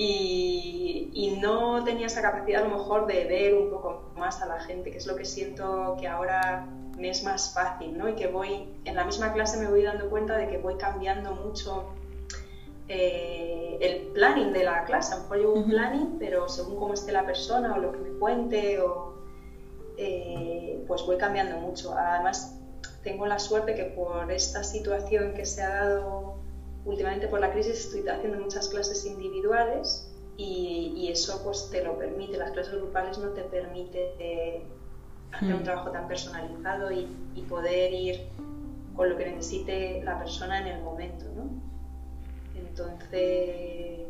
Y, y, no tenía esa capacidad a lo mejor de ver un poco más a la gente, que es lo que siento que ahora me es más fácil, ¿no? Y que voy, en la misma clase me voy dando cuenta de que voy cambiando mucho eh, el planning de la clase. A lo mejor llevo un planning, pero según cómo esté la persona o lo que me cuente, o, eh, pues voy cambiando mucho. Además, tengo la suerte que por esta situación que se ha dado últimamente por la crisis, estoy haciendo muchas clases individuales y, eso pues te lo permite. Las clases grupales no te permite eh, hacer un mm. trabajo tan personalizado y, y poder ir con lo que necesite la persona en el momento, ¿no? Entonces,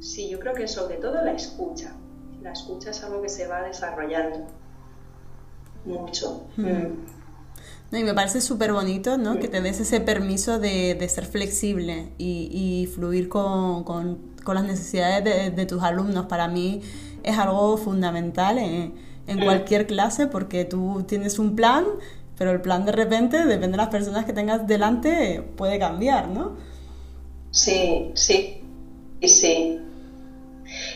sí, yo creo que sobre todo la escucha. La escucha es algo que se va desarrollando mucho. Hmm. Mm. Y me parece súper bonito, ¿no? Que te des ese permiso de, ser flexible y, fluir con, las necesidades de, tus alumnos. Para mí es algo fundamental en, en, cualquier clase porque tú tienes un plan, pero el plan de repente, depende de las personas que tengas delante, puede cambiar, ¿no? Sí, sí, sí.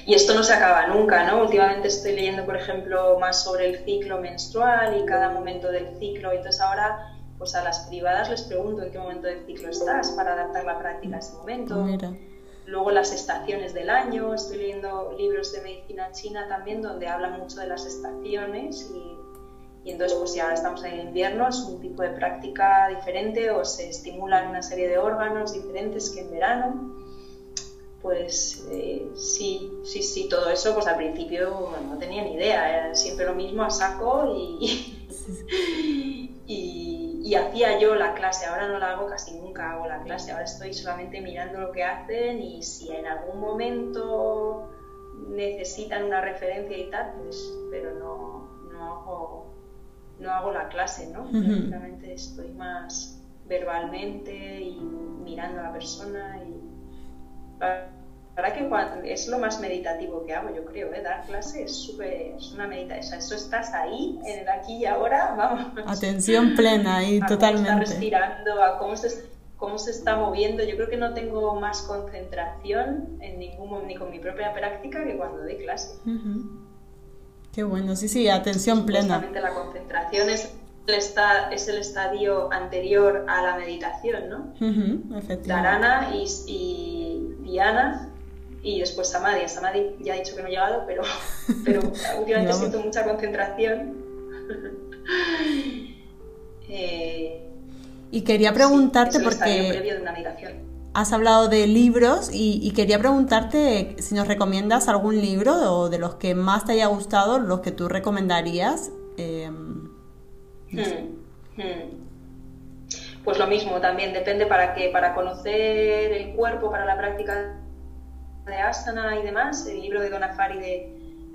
Y esto no se acaba nunca, ¿no? Últimamente estoy leyendo, por ejemplo, más sobre el ciclo menstrual y cada momento del ciclo. Entonces ahora, pues a las privadas les pregunto en qué momento del ciclo estás para adaptar la práctica a ese momento. Luego las estaciones del año. Estoy leyendo libros de medicina china también donde hablan mucho de las estaciones y y entonces, pues si ahora estamos en invierno, es un tipo de práctica diferente o se estimulan una serie de órganos diferentes que en verano. Pues eh, sí, sí, sí, todo eso, pues al principio no tenía ni idea, era siempre lo mismo a saco y, y, y, hacía yo la clase, ahora no la hago casi nunca, hago la clase, ahora estoy solamente mirando lo que hacen y si en algún momento necesitan una referencia y tal, pues, pero no, no hago no hago la clase, ¿no? Realmente estoy más verbalmente y mirando a la persona y para que es lo más meditativo que hago, yo creo, ¿eh? dar clase es súper, es una meditación, eso estás ahí, en el aquí y ahora, vamos. Atención plena ahí, (laughs) totalmente. Cómo está respirando, a cómo se, cómo se está moviendo, yo creo que no tengo más concentración en ningún ni con mi propia práctica que cuando doy clase. Qué bueno, sí, sí, atención plena. la concentración es es el estadio anterior a la meditación, ¿no? Dharana y, y Diana y después Samadhi. Samadhi ya he dicho que no he llegado, pero, (laughs) pero últimamente siento mucha concentración. (laughs) Eh, y quería preguntarte porque... Previo de una meditación has hablado de libros y, quería preguntarte si nos recomiendas algún libro o de los que más te haya gustado, los que tú recomendarías. Em, hmm, hmm. Pues lo mismo también, depende para qué, para conocer el cuerpo, para la práctica de asana y demás, el libro de Donafari de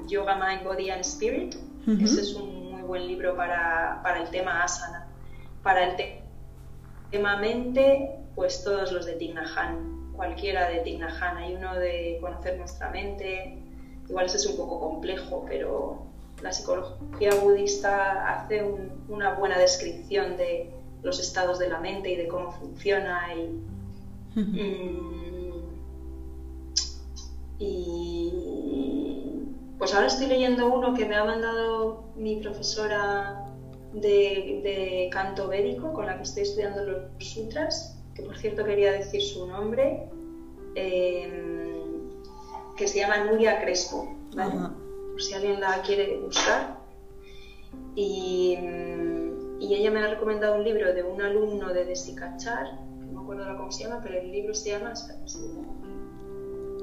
Yoga, Mind, Body and Spirit, ese es un muy buen libro para, para el tema asana. Para el tema mente, pues todos los de Tignahan, cualquiera de Tignahan. Hay uno de conocer nuestra mente, igual ese es un poco complejo, pero la psicología budista hace una buena descripción de los estados de la mente y de cómo funciona y, mm, y pues ahora estoy leyendo uno que me ha mandado mi profesora de, canto védico con la que estoy estudiando los sutras que por cierto quería decir su nombre, em, que se llama Nuria Crespo, por si alguien la quiere buscar. Y, mm, y, ella me ha recomendado un libro de un alumno de Desikachar, que no me acuerdo cómo se llama, pero el libro se llama...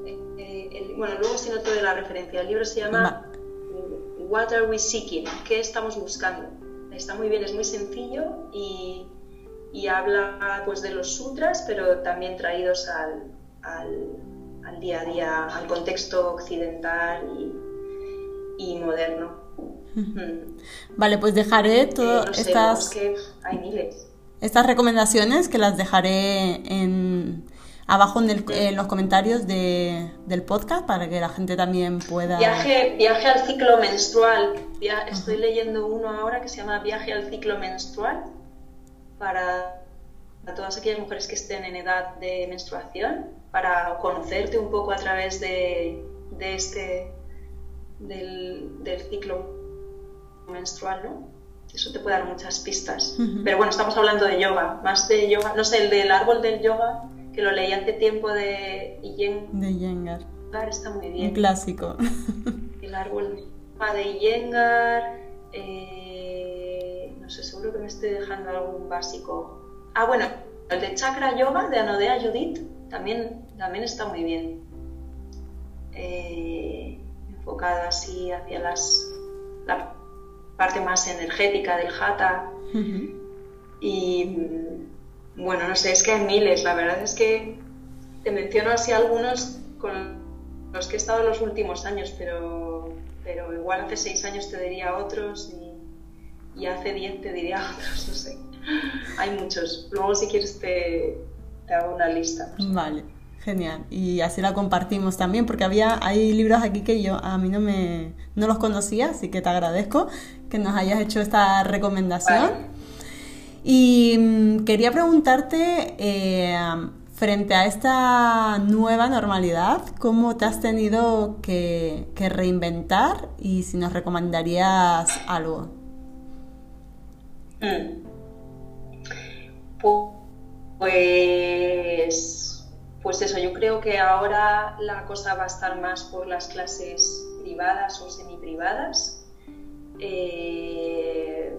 Eh, eh, bueno, luego si no te doy la referencia, el libro se llama What Are We Seeking? ¿Qué estamos buscando? Está muy bien, es muy sencillo y y habla pues de los sutras, pero también traídos al, al, día a día, al contexto occidental y, moderno. Mm. Vale, pues dejaré todas estas... hay miles. Estas recomendaciones que las dejaré en, abajo en, los comentarios del podcast para que la gente también pueda... Viaje, viaje al ciclo menstrual. estoy leyendo uno ahora que se llama Viaje al ciclo menstrual para todas aquellas mujeres que estén en edad de menstruación, para conocerte un poco a través de, este, del, del ciclo menstrual, ¿no? Eso te puede dar muchas pistas. Pero bueno, estamos hablando de yoga, más de yoga, no sé, el del árbol del yoga, que lo leí hace tiempo de Iyengar. De Iyengar. Está muy bien. Un clásico. El árbol de Iyengar. Eh, no sé, seguro que me estoy dejando algún básico. Ah, bueno, el de Chakra Yoga de Anodea Judith también, también está muy bien. Eh, enfocado así hacia las, la parte más energética del jata. Y bueno, no sé, es que hay miles, la verdad es que te menciono así algunos con los que he estado los últimos años, pero, pero igual hace seis años te diría otros y, hace diez te diría otros, no sé. Hay muchos. Luego si quieres te, te hago una lista. Vale. Genial. Y así la compartimos también, porque había, hay libros aquí que yo a mí no me no los conocía, así que te agradezco que nos hayas hecho esta recomendación. Y mm, quería preguntarte, eh, frente a esta nueva normalidad, ¿cómo te has tenido que, que reinventar y si nos recomendarías algo? Mm. Pues pues eso, yo creo que ahora la cosa va a estar más por las clases privadas o semiprivadas. Eh,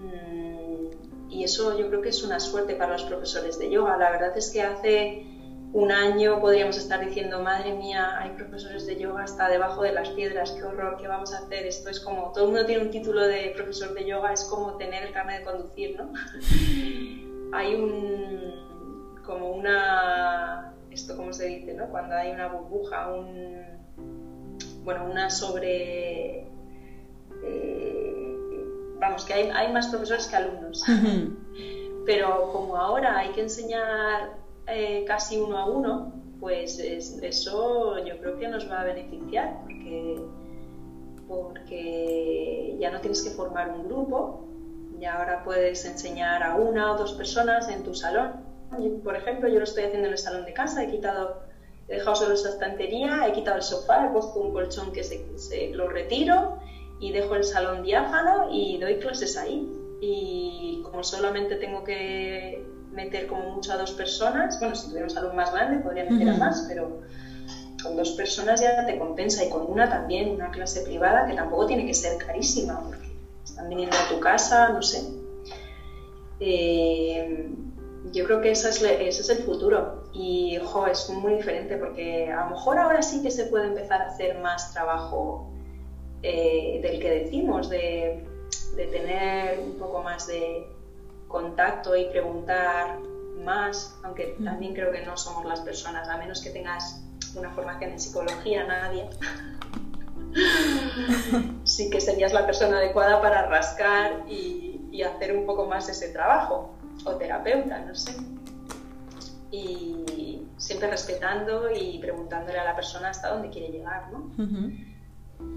mm, y eso yo creo que es una suerte para los profesores de yoga. La verdad es que hace un año podríamos estar diciendo, madre mía, hay profesores de yoga hasta debajo de las piedras, qué horror, ¿qué vamos a hacer? Esto es como, todo el mundo tiene un título de profesor de yoga, es como tener el carnet de conducir, ¿no? (laughs) hay un, como una esto como se dice, ¿no? Cuando hay una burbuja, un, bueno, una sobre... Eh, vamos, que hay, más profesores que alumnos. Pero como ahora hay que enseñar eh, casi uno a uno, pues eso yo creo que nos va a beneficiar porque, porque ya no tienes que formar un grupo, y ahora puedes enseñar a una o dos personas en tu salón por ejemplo, yo lo estoy haciendo en el salón de casa, he quitado, he dejado solo esa estantería, he quitado el sofá, he puesto un colchón que se, lo retiro y dejo el salón diáfano y doy clases ahí. Y como solamente tengo que meter como mucho a dos personas, bueno, si tuviera un salón más grande podría meter a más, pero con dos personas ya te compensa y con una también, una clase privada que tampoco tiene que ser carísima porque están viniendo a tu casa, no sé. Eh, yo creo que ese es, ese es el futuro. Y jo, es muy diferente porque a lo mejor ahora sí que se puede empezar a hacer más trabajo eh, del que decimos, de, de, tener un poco más de contacto y preguntar más, aunque también creo que no somos las personas, a menos que tengas una formación en psicología, nadie. (laughs) sí que serías la persona adecuada para rascar y, y hacer un poco más ese trabajo o terapeuta, no sé. Y siempre respetando y preguntándole a la persona hasta dónde quiere llegar, ¿no?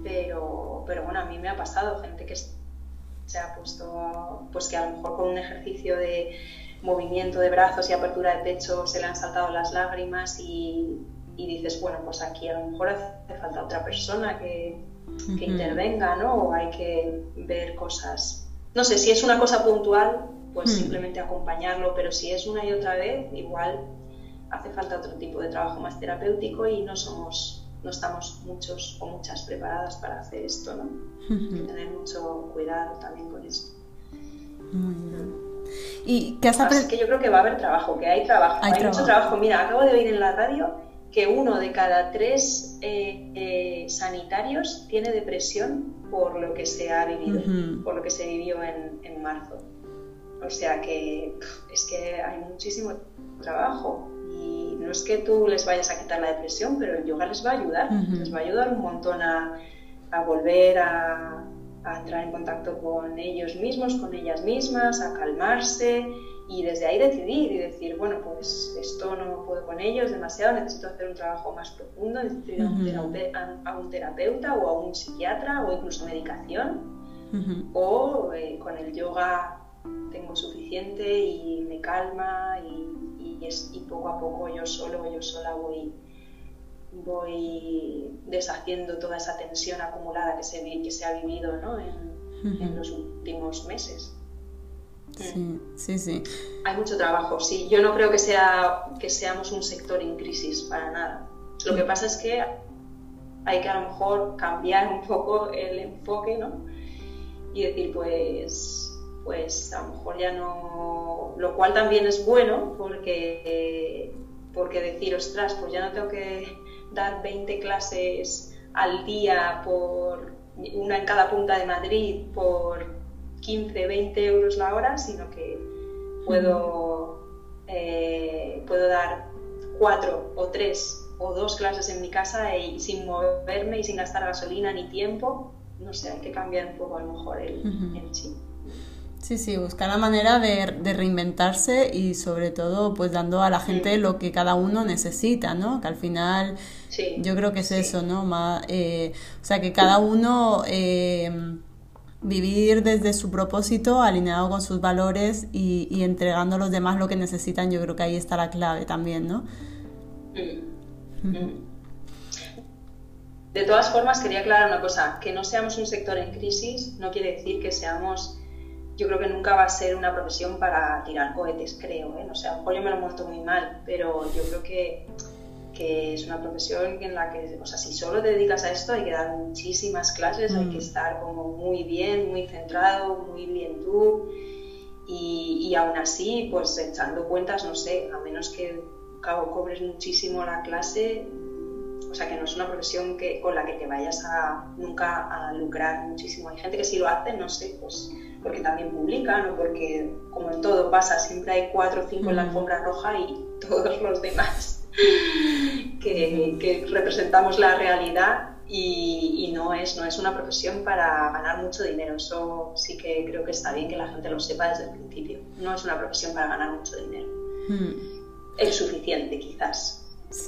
pero, pero bueno, a mí me ha pasado gente que se ha puesto, pues que a lo mejor con un ejercicio de movimiento de brazos y apertura de pecho se le han saltado las lágrimas y, dices, bueno, pues aquí a lo mejor hace falta otra persona que, que intervenga, ¿no? O hay que ver cosas. No sé, si es una cosa puntual, pues hmm. simplemente acompañarlo, pero si es una y otra vez, igual hace falta otro tipo de trabajo más terapéutico y no somos, no estamos muchos o muchas preparadas para hacer esto, ¿no? Hay que tener mucho cuidado también con eso. ¿Y qué has Así que yo creo que va a haber trabajo, que hay trabajo, hay, mucho trabajo. Mira, acabo de oír en la radio que uno de cada tres eh, eh, sanitarios tiene depresión por lo que se ha vivido, por lo que se vivió en, en marzo. O sea que es que hay muchísimo trabajo y no es que tú les vayas a quitar la depresión, pero el yoga les va a ayudar, les va a ayudar un montón a, volver a, a entrar en contacto con ellos mismos, con ellas mismas, a calmarse y desde ahí decidir y decir, bueno, pues esto no puedo con ellos demasiado, necesito hacer un trabajo más profundo, necesito ir a, un terapeuta o a un psiquiatra o incluso medicación. O eh, con el yoga tengo suficiente y me calma y, y, es, y poco a poco yo solo, yo sola voy, voy deshaciendo toda esa tensión acumulada que se, que se ha vivido ¿no? en, en los últimos meses. Sí, sí, sí. Hay mucho trabajo, sí. Yo no creo que, sea, que seamos un sector en crisis, para nada. Lo que pasa es que hay que a lo mejor cambiar un poco el enfoque, ¿no? Y decir, pues, pues a lo mejor ya no... Lo cual también es bueno, porque, porque decir, ostras, pues ya no tengo que dar 20 clases al día por una en cada punta de Madrid por 15, 20 euros la hora, sino que puedo, eh, puedo dar cuatro o tres o dos clases en mi casa y sin moverme y sin gastar gasolina ni tiempo. No sé, hay que cambiar un poco a lo mejor el, chip. Sí, sí, buscar la manera de, reinventarse y sobre todo pues dando a la gente lo que cada uno necesita, ¿no? Que al final yo creo que es eso, ¿no? Eh, o sea, que cada uno... Eh, vivir desde su propósito, alineado con sus valores y, entregando a los demás lo que necesitan, yo creo que ahí está la clave también, ¿no? Mm. Mm. De todas formas, quería aclarar una cosa, que no seamos un sector en crisis no quiere decir que seamos, yo creo que nunca va a ser una profesión para tirar cohetes, creo, ¿eh? O sea, a lo mejor yo me lo he muerto muy mal, pero yo creo que que es una profesión en la que, o sea, si solo te dedicas a esto hay que dar muchísimas clases, hay que mm. estar como muy bien, muy centrado, muy bien tú y, y aún así, pues echando cuentas, no sé, a menos que cabo cobres muchísimo la clase, o sea, que no es una profesión que, con la que te vayas a nunca a lucrar muchísimo. Hay gente que sí lo hace, no sé, pues porque también publican o porque, como en todo pasa, siempre hay cuatro o cinco en la alfombra roja y (laughs) todos los demás (laughs) que, representamos la realidad y, no, es, no es una profesión para ganar mucho dinero. Eso sí que creo que está bien que la gente lo sepa desde el principio. No es una profesión para ganar mucho dinero. Hmm. Es suficiente, quizás.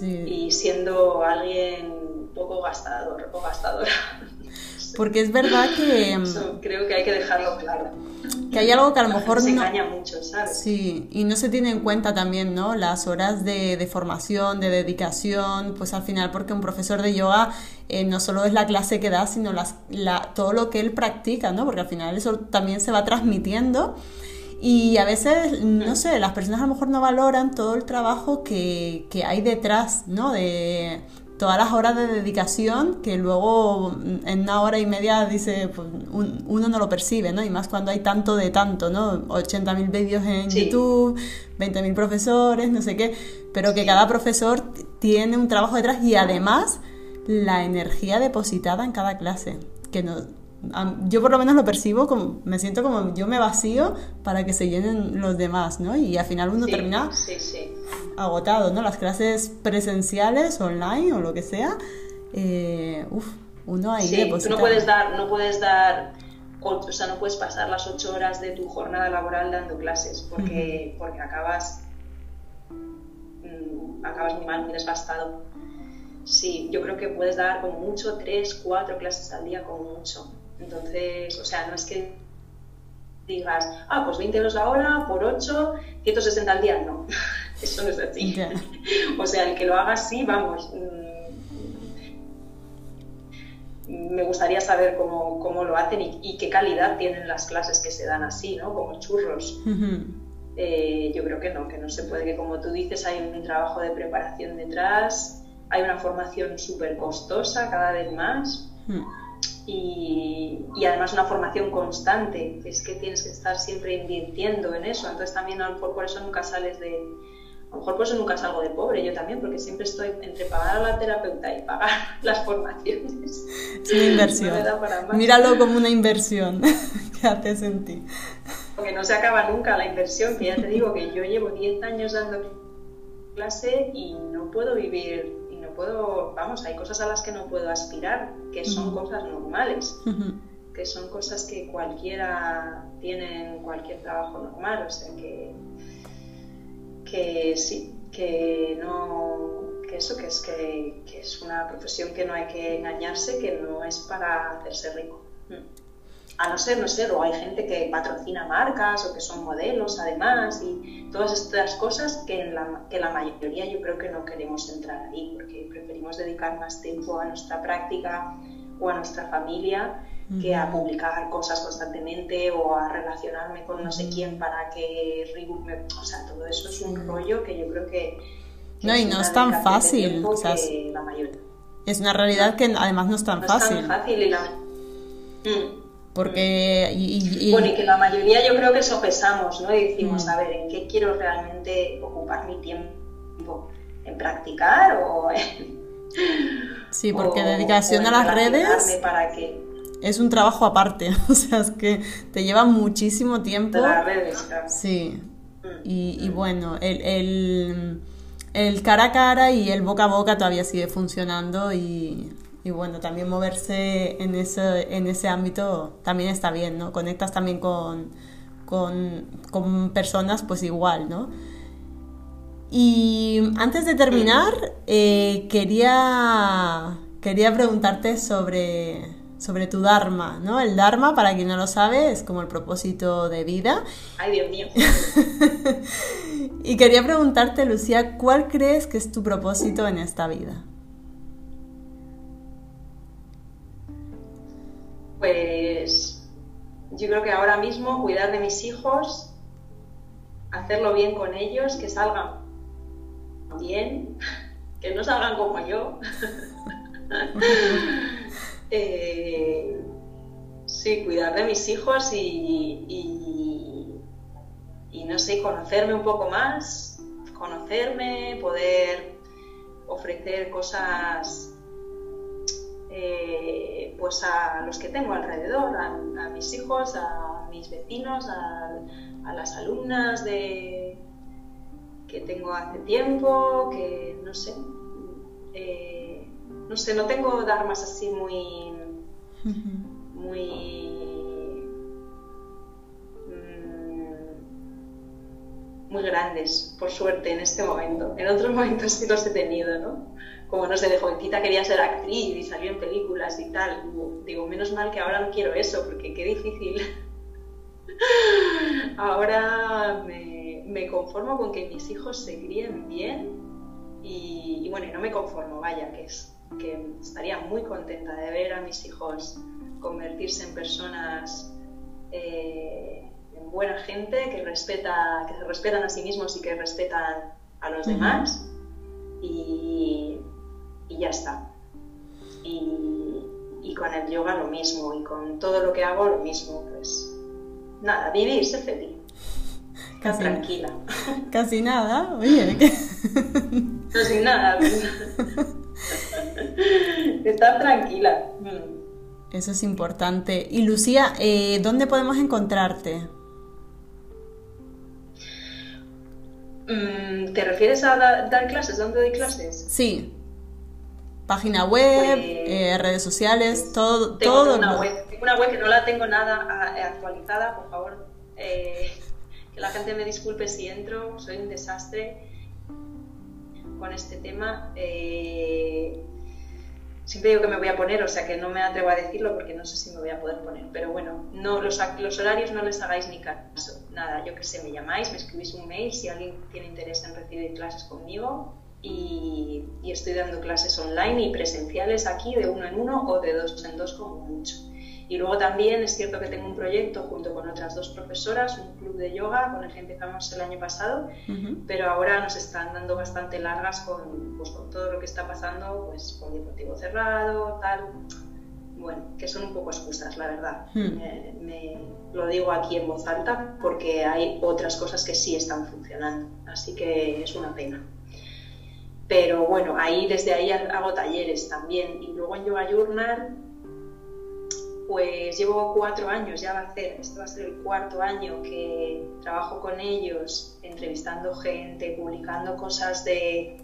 Y siendo alguien poco gastador o gastadora. (laughs) Porque es verdad que... creo que hay que dejarlo claro que hay algo que a lo mejor se engaña mucho, ¿sabes? Sí, y no se tiene en cuenta también, ¿no? Las horas de, de formación, de dedicación, pues al final porque un profesor de yoga eh, no solo es la clase que da, sino las, la, todo lo que él practica, ¿no? Porque al final eso también se va transmitiendo. Y a veces, no sé, las personas a lo mejor no valoran todo el trabajo que, que hay detrás, ¿no? De, todas las horas de dedicación que luego en una hora y media dice pues, uno no lo percibe, ¿no? Y más cuando hay tanto de tanto, ¿no? 80.000 vídeos en YouTube, 20.000 profesores, no sé qué, pero que cada profesor tiene un trabajo detrás y además la energía depositada en cada clase, que no, yo por lo menos lo percibo como, me siento como yo me vacío para que se llenen los demás, ¿no? Y al final uno termina agotado, ¿no? Las clases presenciales, online o lo que sea, eh, uno ahí sí, Tú no puedes dar, no puedes dar, o sea, no puedes pasar las ocho horas de tu jornada laboral dando clases porque, porque acabas, mm, acabas muy mal, muy desgastado. Sí, yo creo que puedes dar como mucho tres, cuatro clases al día como mucho. Entonces, o sea, no es que digas, ah, pues 20 euros la hora por 8, 160 al día. No, (laughs) eso no es así. (laughs) o sea, el que lo haga así, vamos. Mm, me gustaría saber cómo, cómo lo hacen y, qué calidad tienen las clases que se dan así, ¿no? Como churros. Eh, yo creo que no, que no se puede, que como tú dices, hay un trabajo de preparación detrás, hay una formación súper costosa cada vez más y, además una formación constante, es que tienes que estar siempre invirtiendo en eso, entonces también a lo mejor por eso nunca sales de, a lo mejor por eso nunca salgo de pobre, yo también, porque siempre estoy entre pagar a la terapeuta y pagar (laughs) las formaciones. Es una inversión. Míralo como una inversión (laughs) que haces en ti. Porque no se acaba nunca la inversión, que ya te digo que yo llevo 10 años dando clase y no puedo vivir puedo, vamos, hay cosas a las que no puedo aspirar, que son cosas normales. que son cosas que cualquiera tiene en cualquier trabajo normal, o sea que, que sí, que no, que eso, que es que, que es una profesión que no hay que engañarse, que no es para hacerse rico. A no ser, no sé, o hay gente que patrocina marcas o que son modelos además y todas estas cosas que, en la, que la mayoría yo creo que no queremos entrar ahí porque preferimos dedicar más tiempo a nuestra práctica o a nuestra familia que a publicar cosas constantemente o a relacionarme con no sé quién para que o sea, todo eso es un rollo que yo creo que, no y no es tan fácil o sea, es una realidad que además no es tan fácil es tan fácil. y la... Mm. Porque. Y, Bueno, y que la mayoría yo creo que sopesamos, ¿no? Y decimos, mm. a ver, ¿en qué quiero realmente ocupar mi tiempo? ¿En practicar o en.? Sí, porque dedicación a las redes. Para qué? Es un trabajo aparte, (laughs) o sea, es que te lleva muchísimo tiempo. De las redes, claro. Sí. Mm. Y, bueno, el, el, el cara a cara y el boca a boca todavía sigue funcionando y y bueno, también moverse en ese, en ese ámbito también está bien, ¿no? Conectas también con, con, personas pues igual, ¿no? Y antes de terminar, eh, quería, quería preguntarte sobre, sobre tu Dharma, ¿no? El Dharma, para quien no lo sabe, es como el propósito de vida. Ay, Dios mío. (laughs) y quería preguntarte, Lucía, ¿cuál crees que es tu propósito en esta vida? Pues yo creo que ahora mismo cuidar de mis hijos, hacerlo bien con ellos, que salgan bien, (laughs) que no salgan como yo. (laughs) Eh, sí, cuidar de mis hijos y, y, no sé, conocerme un poco más, conocerme, poder ofrecer cosas eh, pues a los que tengo alrededor, a, mis hijos, a mis vecinos, a, las alumnas de, que tengo hace tiempo, que no sé, eh, no sé, no tengo dharmas así muy, muy, mm, muy grandes, por suerte, en este momento. En otros momentos sí los he tenido, ¿no? Como no sé, de jovencita quería ser actriz y salió en películas y tal. Digo, menos mal que ahora no quiero eso, porque qué difícil. (laughs) ahora me, conformo con que mis hijos se críen bien y, bueno, y no me conformo, vaya, que es que estaría muy contenta de ver a mis hijos convertirse en personas eh, en buena gente que respeta que se respetan a sí mismos y que respetan a los demás y, y ya está. Y, con el yoga lo mismo, y con todo lo que hago lo mismo, pues nada, vivir, ser feliz. (laughs) Casi, tranquila. (laughs) Casi nada, oye. (laughs) Casi nada. Estar tranquila. Eso es importante. Y Lucía, eh, ¿dónde podemos encontrarte? Mm, ¿Te refieres a dar clases? ¿Dónde doy clases? Sí. Página web, pues, eh, redes sociales, todo. Tengo todo una, web, una web que no la tengo nada ah, actualizada, por favor. Eh, que la gente me disculpe si entro, soy un desastre con este tema. Eh, siempre digo que me voy a poner, o sea que no me atrevo a decirlo porque no sé si me voy a poder poner. Pero bueno, no, los, los horarios no les hagáis ni caso. Nada, yo que sé, me llamáis, me escribís un mail si alguien tiene interés en recibir clases conmigo y, estoy dando clases online y presenciales aquí de uno en uno o de dos en dos como mucho. Y luego también es cierto que tengo un proyecto junto con otras dos profesoras, un club de yoga con el que empezamos el año pasado, pero ahora nos están dando bastante largas con, pues, con todo lo que está pasando, pues con deportivo cerrado, tal. Bueno, que son un poco excusas, la verdad. Hmm. me, lo digo aquí en voz alta porque hay otras cosas que sí están funcionando, así que es una pena. Pero bueno, ahí desde ahí hago talleres también. Y luego en Yoga Journal, pues llevo cuatro años, ya va a ser, este va a ser el cuarto año que trabajo con ellos, entrevistando gente, publicando cosas de,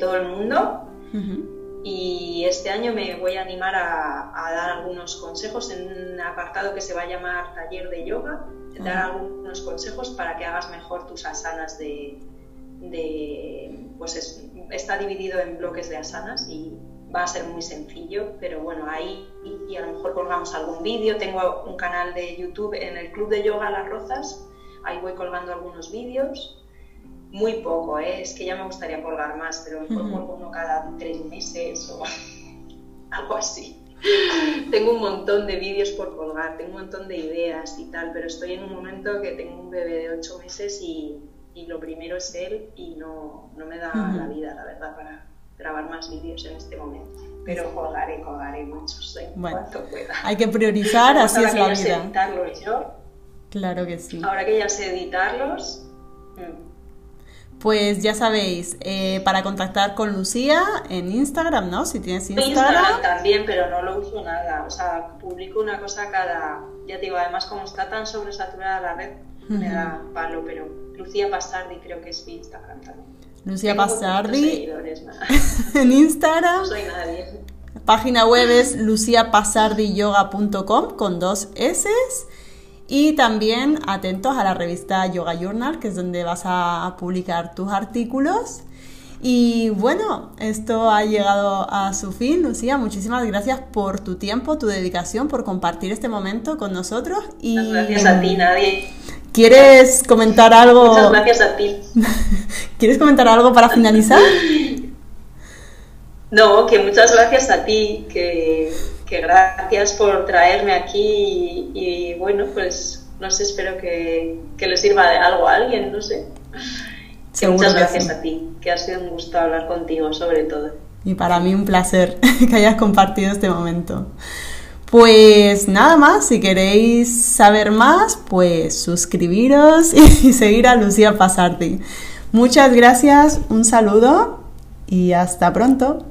todo el mundo. y este año me voy a animar a, dar algunos consejos en un apartado que se va a llamar taller de yoga, dar algunos consejos para que hagas mejor tus asanas de, pues está dividido en bloques de asanas y va a ser muy sencillo, pero bueno, ahí y a lo mejor colgamos algún vídeo, tengo un canal de YouTube en el Club de Yoga Las Rozas, ahí voy colgando algunos vídeos muy poco, ¿eh? es que ya me gustaría colgar más, pero mejor uh uno cada tres meses o (laughs) algo así. tengo un montón de vídeos por colgar, tengo un montón de ideas y tal, pero estoy en un momento que tengo un bebé de ocho meses y, y lo primero es él y no, no me da la vida, la verdad, para grabar más vídeos en este momento. Pero colgaré, colgaré muchos en cuanto pueda. Hay que priorizar, así es la vida. editarlos yo. Claro que sí. Ahora que ya sé editarlos. Mm, pues ya sabéis, eh, para contactar con Lucía en Instagram, ¿no? Si tienes Instagram. Instagram también, pero no lo uso nada. O sea, publico una cosa cada. Ya te digo, además, como está tan sobresaturada la red, me da palo, pero Lucía Pasardi creo que es mi Instagram también. Lucía Pasardi. (laughs) en Instagram. No soy nadie. Página web es luciapasardiyoga.com con dos S. Y también atentos a la revista Yoga Journal, que es donde vas a publicar tus artículos. Y bueno, esto ha llegado a su fin, Lucía. Muchísimas gracias por tu tiempo, tu dedicación, por compartir este momento con nosotros. Y gracias a ti, nadie. ¿Quieres comentar algo? Muchas gracias a ti. (laughs) ¿Quieres comentar algo para finalizar? No, que muchas gracias a ti, que que gracias por traerme aquí y, bueno, pues no sé, espero que, que, le sirva de algo a alguien, no sé. muchas gracias a ti, que ha sido un gusto hablar contigo sobre todo. Y para mí un placer (laughs) que hayas compartido este momento. Pues nada más, si queréis saber más, pues suscribiros (laughs) y seguir a Lucía Pasarti. Muchas gracias, un saludo y hasta pronto.